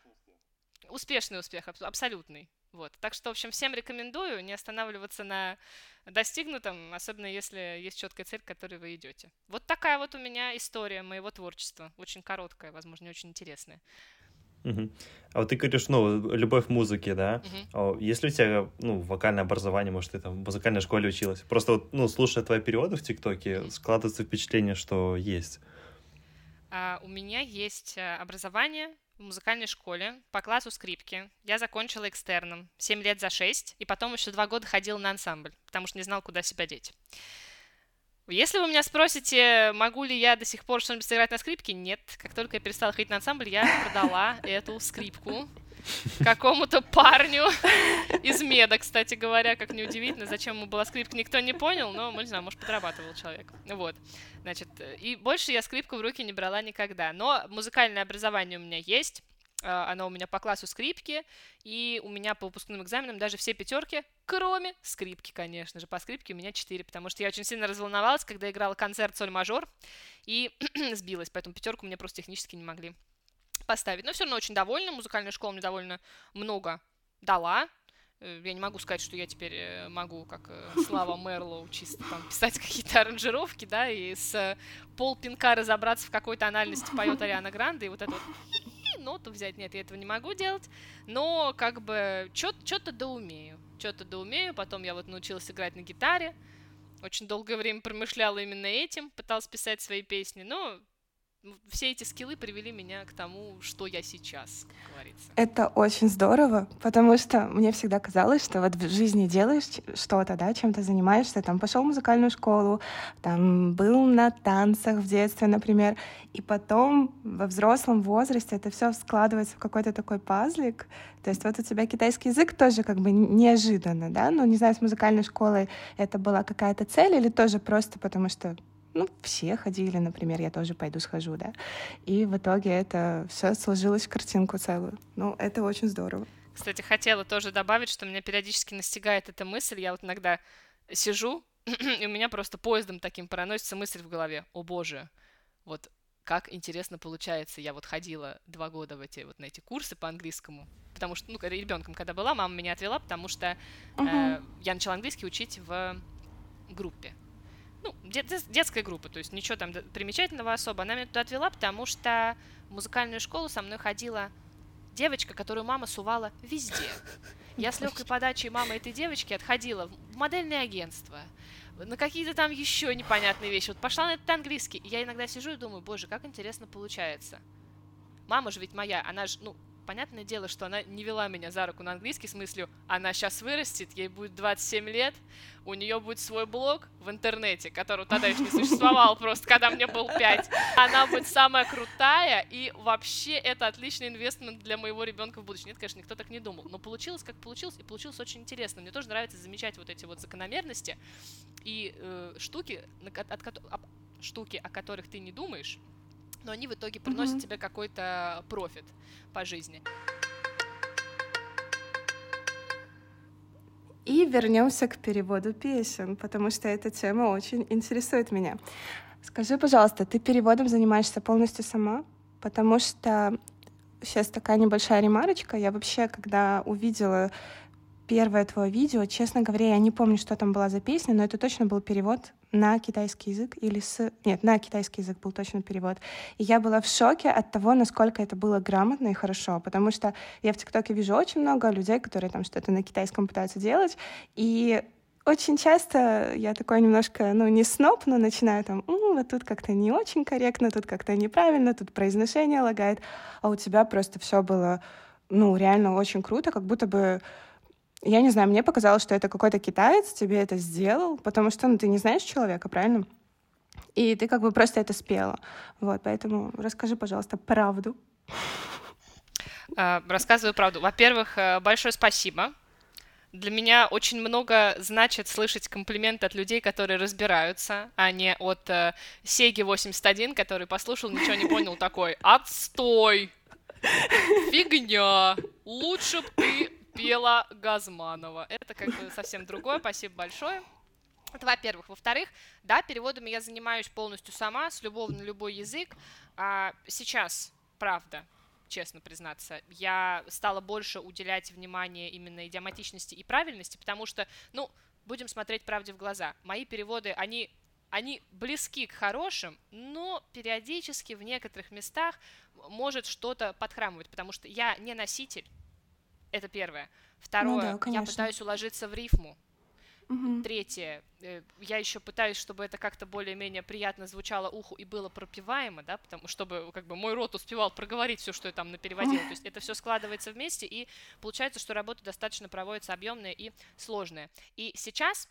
успешный успех, абсолютный. Вот. Так что, в общем, всем рекомендую не останавливаться на достигнутом, особенно если есть четкая цель, к которой вы идете. Вот такая вот у меня история моего творчества. Очень короткая, возможно, не очень интересная. Угу. А вот ты говоришь, ну, любовь к музыке, да? Угу. Если у тебя, ну, вокальное образование, может, ты там в музыкальной школе училась? Просто вот, ну, слушая твои периоды в ТикТоке, складывается впечатление, что есть. А, у меня есть э, образование в музыкальной школе по классу скрипки. Я закончила экстерном 7 лет за 6, и потом еще 2 года ходила на ансамбль, потому что не знал, куда себя деть. Если вы меня спросите, могу ли я до сих пор что-нибудь сыграть на скрипке, нет. Как только я перестала ходить на ансамбль, я продала эту скрипку какому-то парню из меда, кстати говоря, как неудивительно, зачем ему была скрипка, никто не понял, но, мы не знаю, может, подрабатывал человек. Вот, значит, и больше я скрипку в руки не брала никогда, но музыкальное образование у меня есть, а, оно у меня по классу скрипки, и у меня по выпускным экзаменам даже все пятерки, кроме скрипки, конечно же. По скрипке у меня четыре, потому что я очень сильно разволновалась, когда играла концерт соль-мажор, и сбилась, поэтому пятерку мне просто технически не могли поставить. Но все равно очень довольна. Музыкальная школа мне довольно много дала. Э, я не могу сказать, что я теперь э, могу, как э, Слава Мерлоу, чисто там писать какие-то аранжировки, да, и с пол пинка разобраться в какой тональности поет Ариана Гранде, и вот это вот ноту взять. Нет, я этого не могу делать. Но как бы что-то да умею. Что-то да умею. Потом я вот научилась играть на гитаре. Очень долгое время промышляла именно этим. Пыталась писать свои песни. Но все эти скиллы привели меня к тому, что я сейчас, как говорится. Это очень здорово, потому что мне всегда казалось, что вот в жизни делаешь что-то, да, чем-то занимаешься, там пошел в музыкальную школу, там был на танцах в детстве, например, и потом во взрослом возрасте это все складывается в какой-то такой пазлик. То есть вот у тебя китайский язык тоже как бы неожиданно, да, ну не знаю, с музыкальной школой это была какая-то цель или тоже просто потому что ну, все ходили, например, я тоже пойду схожу, да. И в итоге это все сложилось в картинку целую. Ну, это очень здорово. Кстати, хотела тоже добавить, что меня периодически настигает эта мысль. Я вот иногда сижу и у меня просто поездом таким проносится мысль в голове, о боже, вот как интересно получается. Я вот ходила два года в эти, вот на эти курсы по английскому, потому что, ну, ребенком когда была, мама меня отвела, потому что uh-huh. э, я начала английский учить в группе. Ну, дет, детская группа, то есть ничего там примечательного особо. Она меня туда отвела, потому что в музыкальную школу со мной ходила девочка, которую мама сувала везде. Я с легкой подачей мамы этой девочки отходила в модельное агентство, на какие-то там еще непонятные вещи. Вот пошла на этот английский, я иногда сижу и думаю, боже, как интересно получается. Мама же ведь моя, она же, ну, понятное дело, что она не вела меня за руку на английский, с мыслью, она сейчас вырастет, ей будет 27 лет, у нее будет свой блог в интернете, который тогда еще не существовал, просто когда мне был 5. Она будет самая крутая, и вообще это отличный инвестмент для моего ребенка в будущем. Нет, конечно, никто так не думал, но получилось как получилось, и получилось очень интересно. Мне тоже нравится замечать вот эти вот закономерности и э, штуки, от, от, от, штуки, о которых ты не думаешь, но они в итоге приносят mm-hmm. тебе какой-то профит по жизни. И вернемся к переводу песен, потому что эта тема очень интересует меня. Скажи, пожалуйста, ты переводом занимаешься полностью сама? Потому что сейчас такая небольшая ремарочка. Я вообще, когда увидела первое твое видео, честно говоря, я не помню, что там была за песня, но это точно был перевод на китайский язык или с... Нет, на китайский язык был точно перевод. И я была в шоке от того, насколько это было грамотно и хорошо, потому что я в ТикТоке вижу очень много людей, которые там что-то на китайском пытаются делать, и очень часто я такой немножко, ну, не сноп, но начинаю там, вот тут как-то не очень корректно, тут как-то неправильно, тут произношение лагает, а у тебя просто все было, ну, реально очень круто, как будто бы я не знаю, мне показалось, что это какой-то китаец тебе это сделал, потому что ну, ты не знаешь человека, правильно? И ты как бы просто это спела. Вот, поэтому расскажи, пожалуйста, правду. А, рассказываю правду. Во-первых, э, большое спасибо. Для меня очень много значит слышать комплименты от людей, которые разбираются, а не от э, Сеги 81, который послушал, ничего не понял, такой «Отстой! Фигня! Лучше б ты пела Газманова. Это как бы совсем другое. Спасибо большое. Это во-первых. Во-вторых, да, переводами я занимаюсь полностью сама, с любого на любой язык. А сейчас, правда, честно признаться, я стала больше уделять внимание именно идиоматичности и правильности, потому что, ну, будем смотреть правде в глаза. Мои переводы, они они близки к хорошим, но периодически в некоторых местах может что-то подхрамывать, потому что я не носитель, это первое. Второе, ну да, я пытаюсь уложиться в рифму. Угу. Третье, э, я еще пытаюсь, чтобы это как-то более-менее приятно звучало уху и было пропиваемо, да, потому чтобы как бы мой рот успевал проговорить все, что я там напереводила. То есть это все складывается вместе, и получается, что работа достаточно проводится объемная и сложная. И сейчас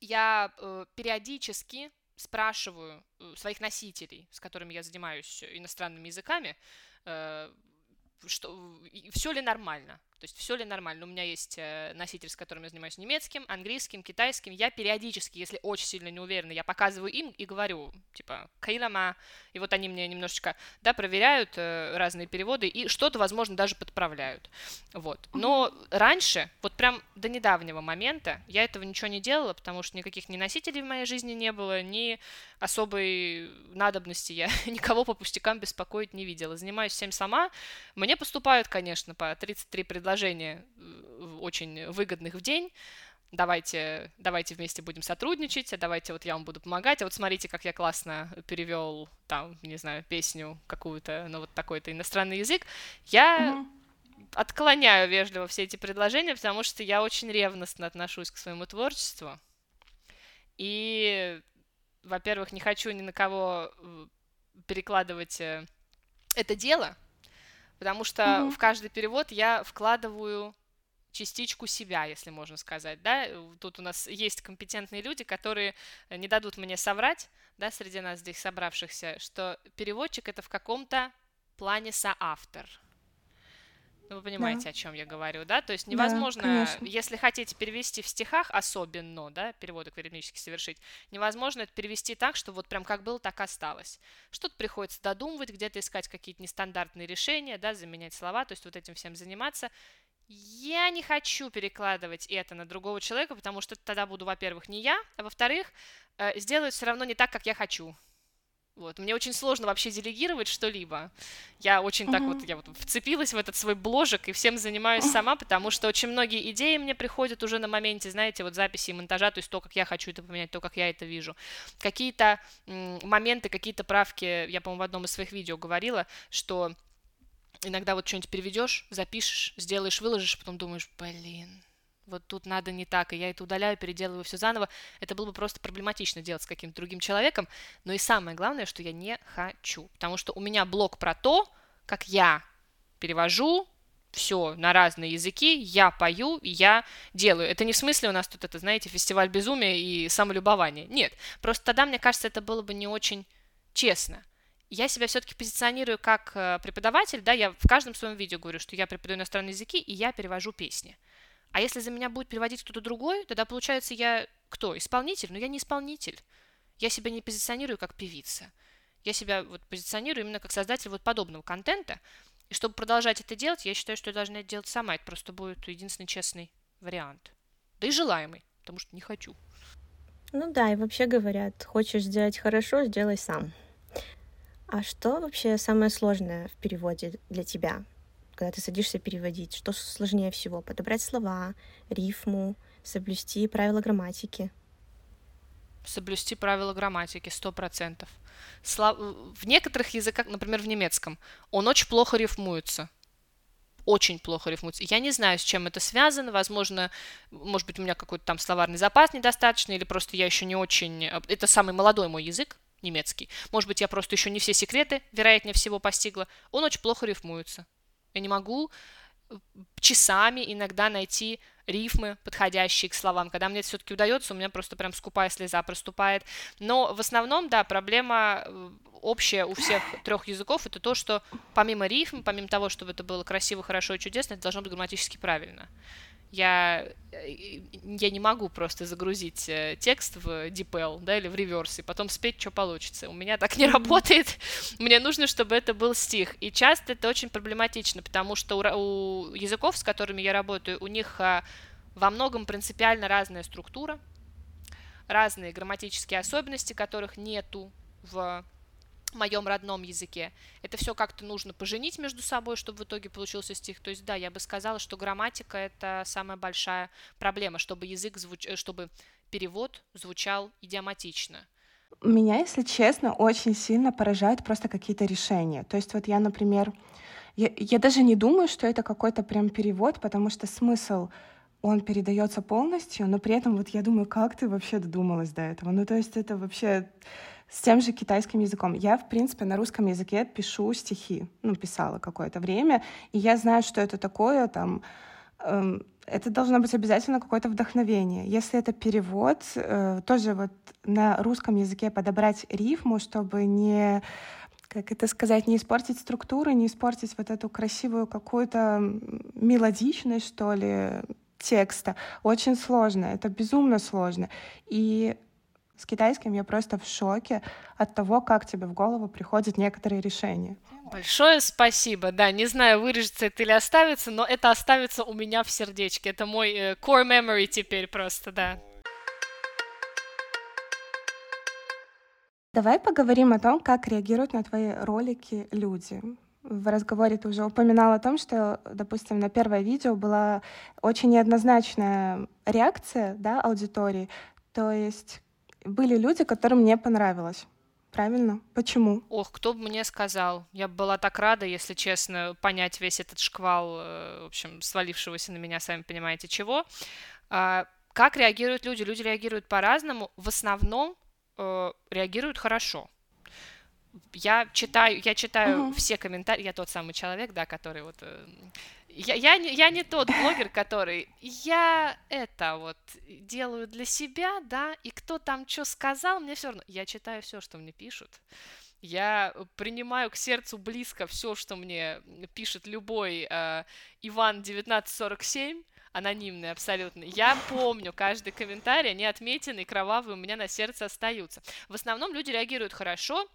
я э, периодически спрашиваю э, своих носителей, с которыми я занимаюсь иностранными языками, э, что все ли нормально. То есть все ли нормально? У меня есть э, носитель, с которым я занимаюсь немецким, английским, китайским. Я периодически, если очень сильно не уверена, я показываю им и говорю, типа, кайлама, и вот они мне немножечко, да, проверяют э, разные переводы и что-то, возможно, даже подправляют. Вот. Но раньше, вот прям до недавнего момента, я этого ничего не делала, потому что никаких ни носителей в моей жизни не было, ни особой надобности я никого по пустякам беспокоить не видела. Занимаюсь всем сама. Мне поступают, конечно, по 33 предложения э, очень выгодных в день, давайте, давайте вместе будем сотрудничать, а давайте вот я вам буду помогать, а вот смотрите, как я классно перевел там, не знаю, песню какую-то, ну вот такой-то иностранный язык, я mm-hmm. отклоняю вежливо все эти предложения, потому что я очень ревностно отношусь к своему творчеству, и во-первых, не хочу ни на кого э, перекладывать э, это дело, потому что mm-hmm. в каждый перевод я вкладываю частичку себя, если можно сказать, да, тут у нас есть компетентные люди, которые не дадут мне соврать, да, среди нас здесь собравшихся, что переводчик это в каком-то плане соавтор, ну, вы понимаете, да. о чем я говорю, да? То есть невозможно, да, если хотите перевести в стихах особенно, да, переводы академически совершить, невозможно это перевести так, что вот прям как было, так осталось. Что-то приходится додумывать, где-то искать какие-то нестандартные решения, да, заменять слова, то есть вот этим всем заниматься. я не хочу перекладывать это на другого человека, потому что тогда буду, во-первых, не я, а во-вторых, э, сделаю все равно не так, как я хочу. Вот. Мне очень сложно вообще делегировать что-либо. Я очень так вот, я вот вцепилась в этот свой бложек и всем занимаюсь сама, потому что очень многие идеи мне приходят уже на моменте, знаете, вот записи и монтажа, то есть то, как я хочу это поменять, то, как я это вижу. Какие-то моменты, какие-то правки, я, по-моему, в одном из своих видео говорила, что иногда вот что-нибудь переведешь, запишешь, сделаешь, выложишь, потом думаешь, блин, вот тут надо не так, и я это удаляю, переделываю все заново, это было бы просто проблематично делать с каким-то другим человеком, но и самое главное, что я не хочу, потому что у меня блог про то, как я перевожу все на разные языки, я пою, я делаю. Это не в смысле у нас тут это, знаете, фестиваль безумия и самолюбования. Нет, просто тогда, мне кажется, это было бы не очень честно я себя все-таки позиционирую как э, преподаватель, да, я в каждом своем видео говорю, что я преподаю иностранные языки, и я перевожу песни. А если за меня будет переводить кто-то другой, тогда получается я кто? Исполнитель? Но я не исполнитель. Я себя не позиционирую как певица. Я себя вот позиционирую именно как создатель вот подобного контента. И чтобы продолжать это делать, я считаю, что я должна это делать сама. Это просто будет единственный честный вариант. Да и желаемый, потому что не хочу. Ну да, и вообще говорят, хочешь сделать хорошо, сделай сам. А что вообще самое сложное в переводе для тебя, когда ты садишься переводить? Что сложнее всего? Подобрать слова, рифму, соблюсти правила грамматики? Соблюсти правила грамматики, сто процентов. В некоторых языках, например, в немецком, он очень плохо рифмуется очень плохо рифмуется. Я не знаю, с чем это связано. Возможно, может быть, у меня какой-то там словарный запас недостаточный, или просто я еще не очень... Э, это самый молодой мой язык, немецкий. Может быть, я просто еще не все секреты, вероятнее всего, постигла. Он очень плохо рифмуется. Я не могу э, часами иногда найти рифмы, подходящие к словам. Когда мне это все-таки удается, у меня просто прям скупая слеза проступает. Но в основном, да, проблема э, общая у всех трех языков, это то, что помимо рифм, помимо того, чтобы это было красиво, хорошо и чудесно, это должно быть грамматически правильно я, э, я не могу просто загрузить э, текст в DeepL, да, или в реверс, и потом спеть, что получится. У меня так не работает. Мне нужно, чтобы это был стих. И часто это очень проблематично, потому что у, у языков, с которыми я работаю, у них а, во многом принципиально разная структура, разные грамматические особенности, которых нету в моем родном языке. Это все как-то нужно поженить между собой, чтобы в итоге получился стих. То есть, да, я бы сказала, что грамматика это самая большая проблема, чтобы язык звуч... Э, чтобы перевод звучал идиоматично. Меня, если честно, очень сильно поражают просто какие-то решения. То есть вот я, например, я, я даже не думаю, что это какой-то прям перевод, потому что смысл он передается полностью, но при этом вот я думаю, как ты вообще додумалась до этого? Ну, то есть это вообще с тем же китайским языком. Я, в принципе, на русском языке пишу стихи, ну, писала какое-то время, и я знаю, что это такое, там, эм, это должно быть обязательно какое-то вдохновение. Если это перевод, э, тоже вот на русском языке подобрать рифму, чтобы не как это сказать, не испортить структуру, не испортить вот эту красивую какую-то мелодичность, что ли, текста. Очень сложно, это безумно сложно. И с китайским я просто в шоке от того, как тебе в голову приходят некоторые решения. Большое спасибо. Да, не знаю, вырежется это или оставится, но это оставится у меня в сердечке. Это мой э, core memory теперь просто, да. Давай поговорим о том, как реагируют на твои ролики люди. В разговоре ты уже упоминала о том, что, допустим, на первое видео была очень неоднозначная реакция да, аудитории. То есть были люди, которым не понравилось. Правильно? Почему? Ох, кто бы мне сказал. Я была так рада, если честно, понять весь этот шквал, э, в общем, свалившегося на меня, сами понимаете, чего. А, как реагируют люди? Люди реагируют по-разному. В основном э, реагируют хорошо я читаю, я читаю uh-huh. все комментарии, я тот самый человек, да, который вот, э, я, я, не, я не тот блогер, который, я это вот делаю для себя, да, и кто там что сказал, мне все равно, я читаю все, что мне пишут, я принимаю к сердцу близко все, что мне пишет любой э, Иван 1947, анонимный абсолютно. Я помню каждый комментарий, они отметены, кровавые у меня на сердце остаются. В основном люди реагируют хорошо,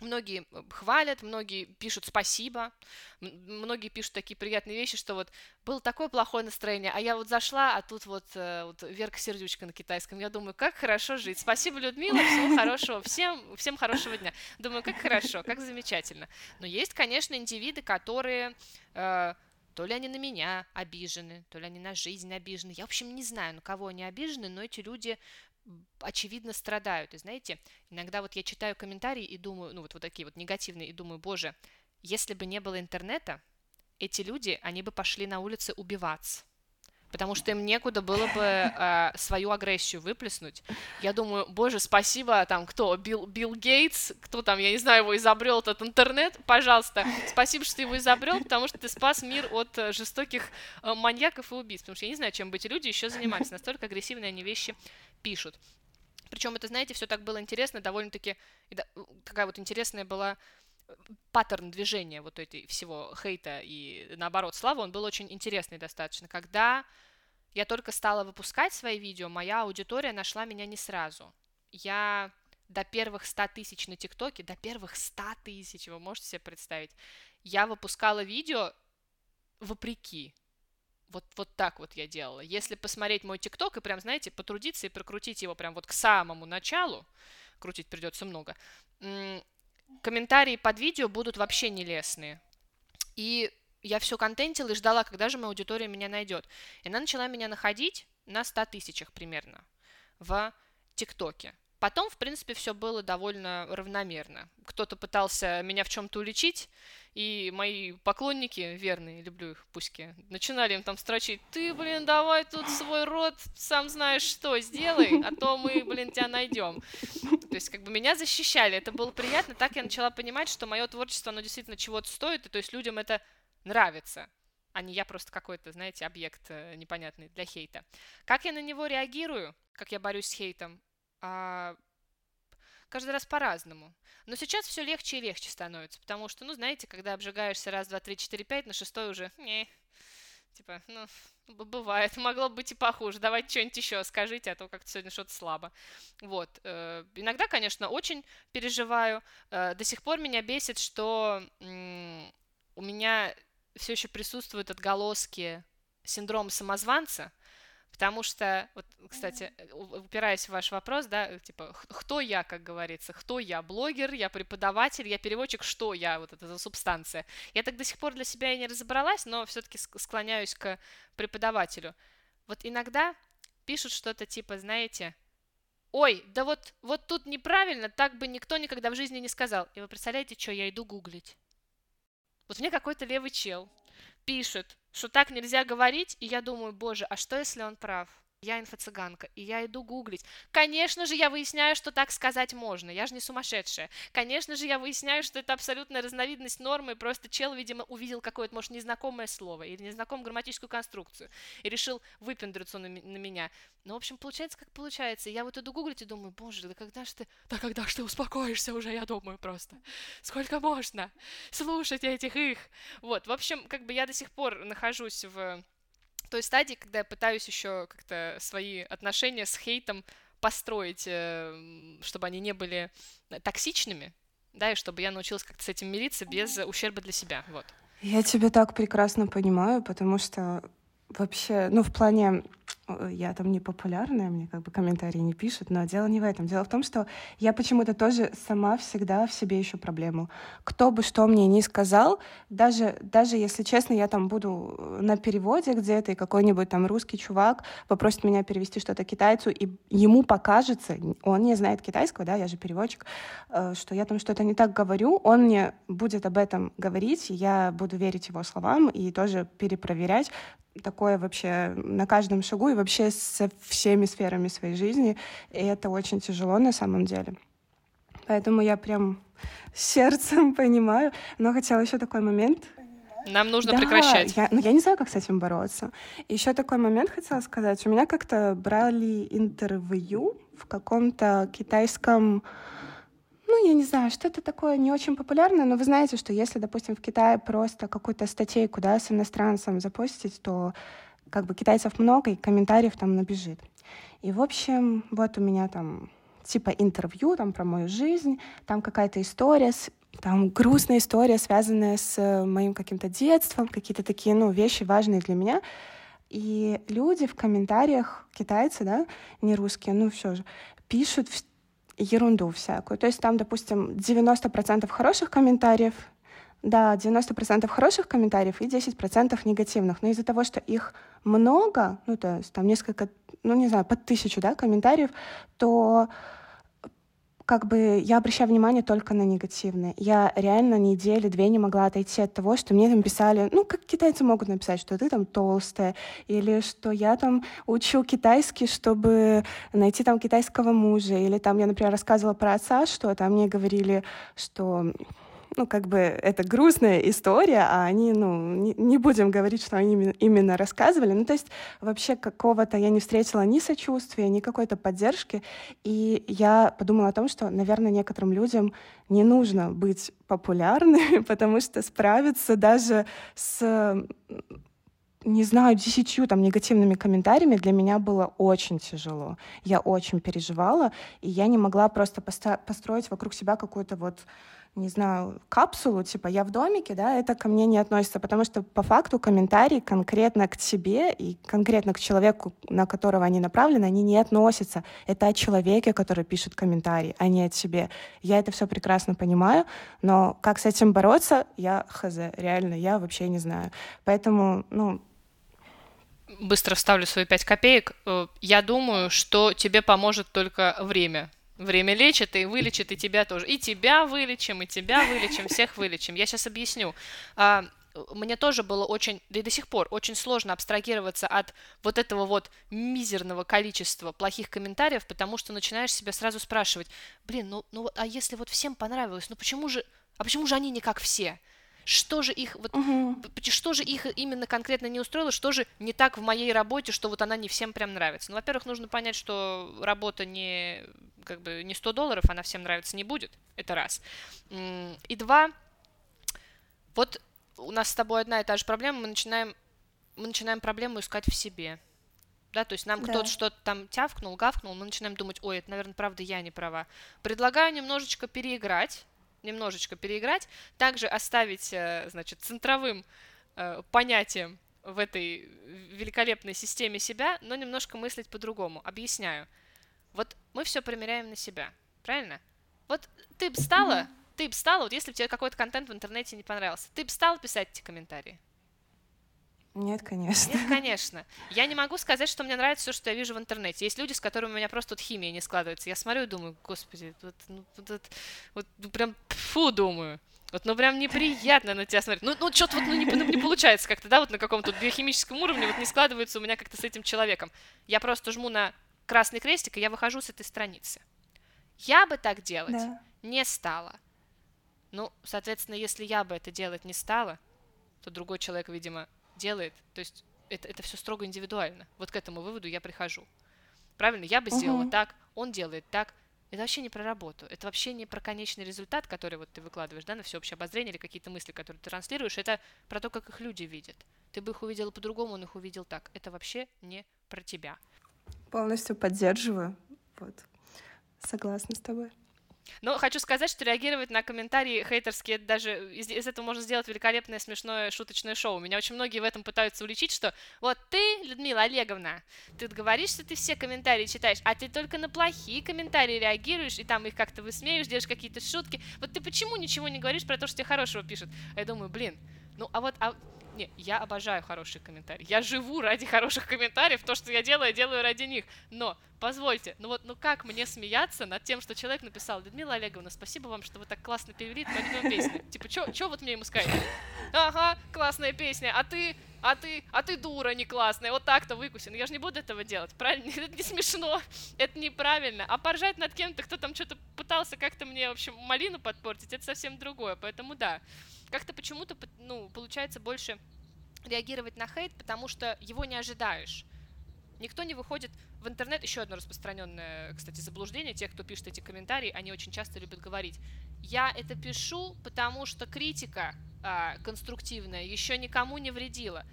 Многие э, хвалят, многие пишут спасибо, многие пишут такие приятные вещи, что вот было такое плохое настроение, а я вот зашла, а тут вот, э, вот Верка Сердючка на китайском. Я думаю, как хорошо жить. Спасибо, Людмила, всего хорошего, всем, всем хорошего дня. Думаю, как хорошо, как замечательно. Но есть, конечно, индивиды, которые э, то ли они на меня обижены, то ли они на жизнь обижены. Я, в общем, не знаю, на кого они обижены, но эти люди очевидно страдают. И знаете, иногда вот я читаю комментарии и думаю, ну вот, вот такие вот негативные, и думаю, боже, если бы не было интернета, эти люди, они бы пошли на улицы убиваться потому что им некуда было бы э, свою агрессию выплеснуть. Я думаю, боже, спасибо, там, кто, Билл, Билл Гейтс, кто там, я не знаю, его изобрел этот интернет, пожалуйста, спасибо, что ты его изобрел, потому что ты спас мир от э, жестоких э, маньяков и убийств, потому что я не знаю, чем бы эти люди еще занимались, настолько агрессивные они вещи пишут. Причем это, знаете, все так было интересно, довольно-таки такая вот интересная была паттерн движения вот этой всего хейта и наоборот славы, он был очень интересный достаточно. Когда я только стала выпускать свои видео, моя аудитория нашла меня не сразу. Я до первых 100 тысяч на ТикТоке, до первых 100 тысяч, вы можете себе представить, я выпускала видео вопреки. Вот, вот так вот я делала. Если посмотреть мой ТикТок и прям, знаете, потрудиться и прокрутить его прям вот к самому началу, крутить придется много, комментарии под видео будут вообще нелестные. И я все контентила и ждала, когда же моя аудитория меня найдет. И она начала меня находить на 100 тысячах примерно в ТикТоке. Потом, в принципе, все было довольно равномерно. Кто-то пытался меня в чем-то уличить, и мои поклонники, верные, люблю их пуськи, начинали им там строчить, ты, блин, давай тут свой рот, сам знаешь что, сделай, а то мы, блин, тебя найдем. То есть, как бы меня защищали, это было приятно, так я начала понимать, что мое творчество, оно действительно чего-то стоит, и то есть людям это нравится, а не я просто какой-то, знаете, объект э, непонятный для хейта. Как я на него реагирую, как я борюсь с хейтом? А, каждый раз по-разному. Но сейчас все легче и легче становится, потому что, ну, знаете, когда обжигаешься раз, два, три, четыре, пять, на шестой уже, не, типа, ну, бывает, могло быть и похуже, давайте что-нибудь еще скажите, а то как-то сегодня что-то слабо. Вот, э, иногда, конечно, очень переживаю, э, до сих пор меня бесит, что у меня все еще присутствуют отголоски синдрома самозванца, Потому что, вот, кстати, упираясь в ваш вопрос, да, типа, кто я, как говорится, кто я, блогер, я преподаватель, я переводчик, что я, вот это за субстанция. Я так до сих пор для себя и не разобралась, но все-таки склоняюсь к преподавателю. Вот иногда пишут что-то типа, знаете, ой, да вот, вот тут неправильно, так бы никто никогда в жизни не сказал. И вы представляете, что я иду гуглить? Вот мне какой-то левый чел пишет, что так нельзя говорить, и я думаю, боже, а что, если он прав? Я инфо-цыганка, и я иду гуглить. Конечно же, я выясняю, что так сказать можно, я же не сумасшедшая. Конечно же, я выясняю, что это абсолютная разновидность нормы, просто чел, видимо, увидел какое-то, может, незнакомое слово или незнакомую грамматическую конструкцию и решил выпендриться на, на меня. Ну, в общем, получается, как получается. Я вот иду гуглить и думаю, боже, да когда ж ты... Да когда ж ты успокоишься уже, я думаю просто. Сколько можно слушать этих их? Вот, в общем, как бы я до сих пор нахожусь в той стадии, когда я пытаюсь еще как-то свои отношения с хейтом построить, э, чтобы они не были токсичными, да, и чтобы я научилась как-то с этим мириться без ущерба для себя, вот. Я тебя так прекрасно понимаю, потому что вообще, ну, в плане я там не популярная, мне как бы комментарии не пишут, но дело не в этом. Дело в том, что я почему-то тоже сама всегда в себе ищу проблему. Кто бы что мне ни сказал, даже, даже если честно, я там буду на переводе где-то, и какой-нибудь там русский чувак попросит меня перевести что-то китайцу, и ему покажется, он не знает китайского, да, я же переводчик, э, что я там что-то не так говорю, он мне будет об этом говорить, я буду верить его словам и тоже перепроверять, такое вообще на каждом шагу и вообще со всеми сферами своей жизни. И это очень тяжело на самом деле. Поэтому я прям сердцем понимаю. Но хотела еще такой момент. Нам нужно да, прекращать. Я, ну, я не знаю, как с этим бороться. Еще такой момент хотела сказать. У меня как-то брали интервью в каком-то китайском ну, я не знаю, что-то такое не очень популярное, но вы знаете, что если, допустим, в Китае просто какую-то статейку, да, с иностранцем запостить, то как бы китайцев много, и комментариев там набежит. И, в общем, вот у меня там типа интервью там про мою жизнь, там какая-то история, там грустная история, связанная с э, моим каким-то детством, какие-то такие, ну, вещи важные для меня. И люди в комментариях, китайцы, да, не русские, ну все же, пишут ерунду всякую. То есть там, допустим, 90% хороших комментариев, да, 90% хороших комментариев и 10% негативных. Но из-за того, что их много, ну, то есть там несколько, ну, не знаю, под тысячу, да, комментариев, то как бы я обращаю внимание только на негативные. Я реально недели две не могла отойти от того, что мне там писали, ну, как китайцы могут написать, что ты там толстая, или что я там учу китайский, чтобы найти там китайского мужа, или там я, например, рассказывала про отца что-то, а мне говорили, что ну, как бы это грустная история, а они, ну, не, не будем говорить, что они именно рассказывали. Ну, то есть вообще какого-то я не встретила ни сочувствия, ни какой-то поддержки. И я подумала о том, что, наверное, некоторым людям не нужно быть популярными, потому что справиться даже с не знаю, десятью там негативными комментариями для меня было очень тяжело. Я очень переживала, и я не могла просто построить вокруг себя какую-то вот не знаю, капсулу, типа «я в домике», да, это ко мне не относится, потому что по факту комментарии конкретно к тебе и конкретно к человеку, на которого они направлены, они не относятся. Это о человеке, который пишет комментарий, а не о тебе. Я это все прекрасно понимаю, но как с этим бороться, я хз, реально, я вообще не знаю. Поэтому, ну, быстро вставлю свои пять копеек. Э, я думаю, что тебе поможет только время. Время лечит и вылечит и тебя тоже. И тебя вылечим, и тебя вылечим, всех вылечим. Я сейчас объясню. А, мне тоже было очень, да и до сих пор, очень сложно абстрагироваться от вот этого вот мизерного количества плохих комментариев, потому что начинаешь себя сразу спрашивать, блин, ну, ну а если вот всем понравилось, ну почему же, а почему же они не как все? Что же их, вот, угу. что же их именно конкретно не устроило, что же не так в моей работе, что вот она не всем прям нравится. Ну, во-первых, нужно понять, что работа не, как бы, не 100 долларов, она всем нравиться не будет, это раз. И два, вот у нас с тобой одна и та же проблема, мы начинаем, мы начинаем проблему искать в себе. Да, то есть нам да. кто-то что-то там тявкнул, гавкнул, мы начинаем думать, ой, это, наверное, правда я не права. Предлагаю немножечко переиграть, немножечко переиграть, также оставить, э, значит, центровым э, понятием в этой великолепной системе себя, но немножко мыслить по-другому. Объясняю. Вот мы все примеряем на себя, правильно? Вот ты бы стала, ты бы стала, вот если тебе какой-то контент в интернете не понравился, ты бы стала писать эти комментарии? Нет, конечно. Нет, конечно. Я не могу сказать, что мне нравится все, что я вижу в интернете. Есть люди, с которыми у меня просто тут химия не складывается. Я смотрю и думаю, господи, вот, ну, вот, вот, вот ну, прям фу, думаю. Вот, ну, прям неприятно на тебя смотреть. Ну, ну что-то вот ну, не, ну, не получается как-то, да, вот на каком-то биохимическом уровне вот не складывается у меня как-то с этим человеком. Я просто жму на красный крестик, и я выхожу с этой страницы. Я бы так делать да. не стала. Ну, соответственно, если я бы это делать не стала, то другой человек, видимо, делает. То есть это, это все строго индивидуально. Вот к этому выводу я прихожу. Правильно? Я бы сделала угу. так, он делает так. Это вообще не про работу. Это вообще не про конечный результат, который вот ты выкладываешь, да, на всеобщее обозрение или какие-то мысли, которые ты транслируешь. Это про то, как их люди видят. Ты бы их увидела по-другому, он их увидел так. Это вообще не про тебя. Полностью поддерживаю. Вот. Согласна с тобой. Но хочу сказать, что реагировать на комментарии хейтерские, даже из, из этого можно сделать великолепное, смешное, шуточное шоу. Меня очень многие в этом пытаются уличить, что вот ты, Людмила Олеговна, ты говоришь, что ты все комментарии читаешь, а ты только на плохие комментарии реагируешь, и там их как-то высмеиваешь, делаешь какие-то шутки. Вот ты почему ничего не говоришь про то, что тебе хорошего пишут? Я думаю, блин, ну а вот а не, я обожаю хорошие комментарии. Я живу ради хороших комментариев. То, что я делаю, я делаю ради них. Но, позвольте, ну вот, ну как мне смеяться над тем, что человек написал, Людмила Олеговна, спасибо вам, что вы так классно перевели твою любимую песню. Типа, что вот мне ему сказать? Ага, классная песня, а ты, а ты, а ты дура не классная, вот так-то выкуси. Ну я же не буду этого делать, правильно? Это не смешно, это неправильно. А поржать над кем-то, кто там что-то пытался как-то мне, в общем, малину подпортить, это совсем другое. Поэтому да, как-то почему-то, ну, получается больше реагировать на хейт, потому что его не ожидаешь. Никто не выходит в интернет. Еще одно распространенное, кстати, заблуждение. Те, кто пишет эти комментарии, они очень часто любят говорить. Я это пишу, потому что критика а, конструктивная еще никому не вредила.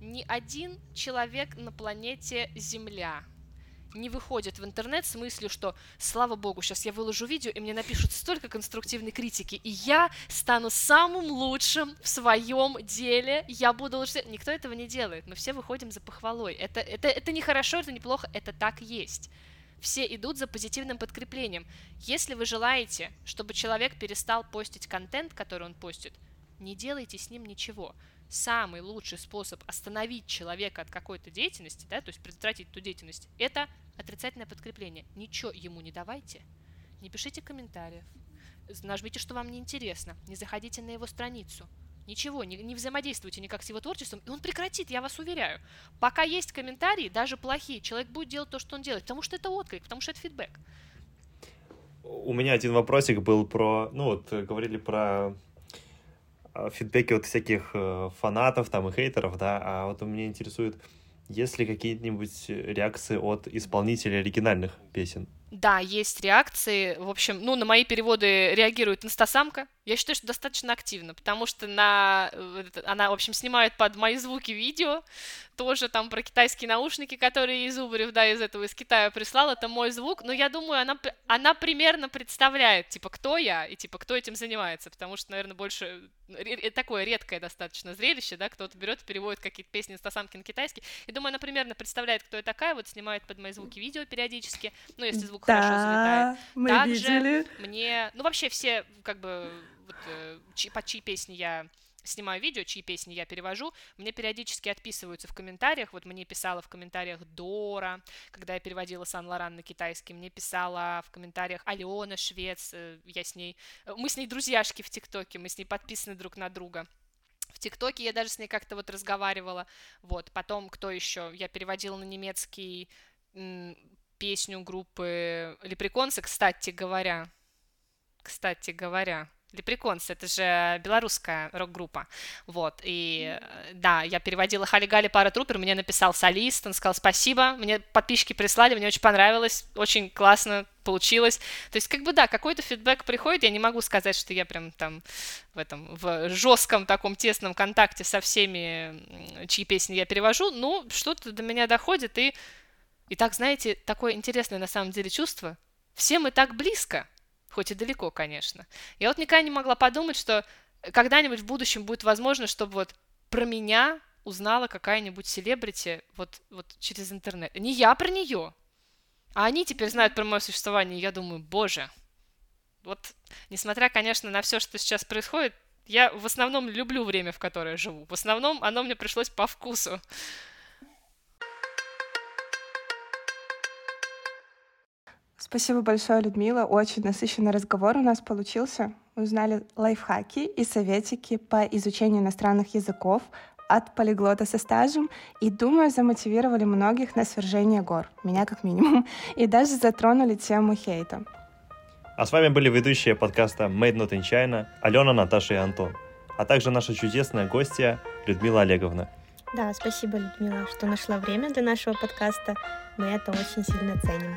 Ни один человек на планете Земля не выходят в интернет с мыслью, что, слава богу, сейчас я выложу видео, и мне напишут столько конструктивной критики, и я стану самым лучшим в своем деле, я буду лучше... Никто этого не делает, мы все выходим за похвалой. Это, это, это не хорошо, это неплохо, это так есть. Все идут за позитивным подкреплением. Если вы желаете, чтобы человек перестал постить контент, который он постит, не делайте с ним ничего самый лучший способ остановить человека от какой-то деятельности, да, то есть предотвратить эту деятельность, это отрицательное подкрепление. Ничего ему не давайте, не пишите комментариев, нажмите, что вам не интересно, не заходите на его страницу, ничего, не, не взаимодействуйте никак с его творчеством, и он прекратит, я вас уверяю. Пока есть комментарии, даже плохие, человек будет делать то, что он делает, потому что это отклик, потому что это фидбэк. У меня один вопросик был про, ну вот, говорили про фидбэки от всяких э, фанатов там и хейтеров, да, а вот меня интересует, есть ли какие-нибудь реакции от исполнителей оригинальных песен? Да, есть реакции. В общем, ну, на мои переводы реагирует инстасамка. Я считаю, что достаточно активно, потому что на... Э, она, в общем, снимает под мои звуки видео, тоже там про китайские наушники, которые из Убарев, да, из этого, из Китая прислал, это мой звук, но я думаю, она, она примерно представляет, типа, кто я и, типа, кто этим занимается, потому что, наверное, больше такое редкое достаточно зрелище, да, кто-то берет переводит какие-то песни инстасамки на китайский, и думаю, она примерно представляет, кто я такая, вот снимает под мои звуки видео периодически, ну, если звук да, хорошо залетает. мы Также видели. мне, ну, вообще все, как бы, вот, э, чьи, под чьи песни я снимаю видео, чьи песни я перевожу, мне периодически отписываются в комментариях. Вот мне писала в комментариях Дора, когда я переводила Сан Лоран на китайский, мне писала в комментариях Алена Швец, э, я с ней, э, мы с ней друзьяшки в ТикТоке, мы с ней подписаны друг на друга. В ТикТоке я даже с ней как-то вот разговаривала. Вот, потом кто еще? Я переводила на немецкий песню группы Лепреконсы, кстати говоря. Кстати говоря. Лепреконс, это же белорусская рок-группа, вот, и да, я переводила Хали Гали Пара Трупер, мне написал солист, он сказал спасибо, мне подписчики прислали, мне очень понравилось, очень классно получилось, то есть как бы да, какой-то фидбэк приходит, я не могу сказать, что я прям там в этом, в жестком таком тесном контакте со всеми, чьи песни я перевожу, но что-то до меня доходит, и, и так, знаете, такое интересное на самом деле чувство, все мы так близко, хоть и далеко, конечно. Я вот никогда не могла подумать, что когда-нибудь в будущем будет возможно, чтобы вот про меня узнала какая-нибудь селебрити вот, вот через интернет. Не я про нее, а они теперь знают про мое существование, и я думаю, боже, вот, несмотря, конечно, на все, что сейчас происходит, я в основном люблю время, в которое живу. В основном оно мне пришлось по вкусу. Спасибо большое, Людмила. Очень насыщенный разговор у нас получился. Узнали лайфхаки и советики по изучению иностранных языков от полиглота со стажем и, думаю, замотивировали многих на свержение гор, меня как минимум, и даже затронули тему хейта. А с вами были ведущие подкаста Made Not in China Алена, Наташа и Антон, а также наша чудесная гостья Людмила Олеговна. Да, спасибо, Людмила, что нашла время для нашего подкаста. Мы это очень сильно ценим.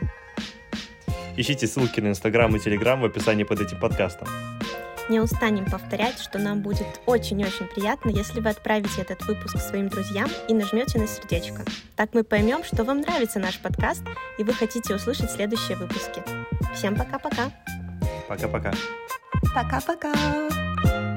Ищите ссылки на Инстаграм и Телеграм в описании под этим подкастом. Не устанем повторять, что нам будет очень-очень приятно, если вы отправите этот выпуск своим друзьям и нажмете на сердечко. Так мы поймем, что вам нравится наш подкаст и вы хотите услышать следующие выпуски. Всем пока-пока. Пока-пока. Пока-пока.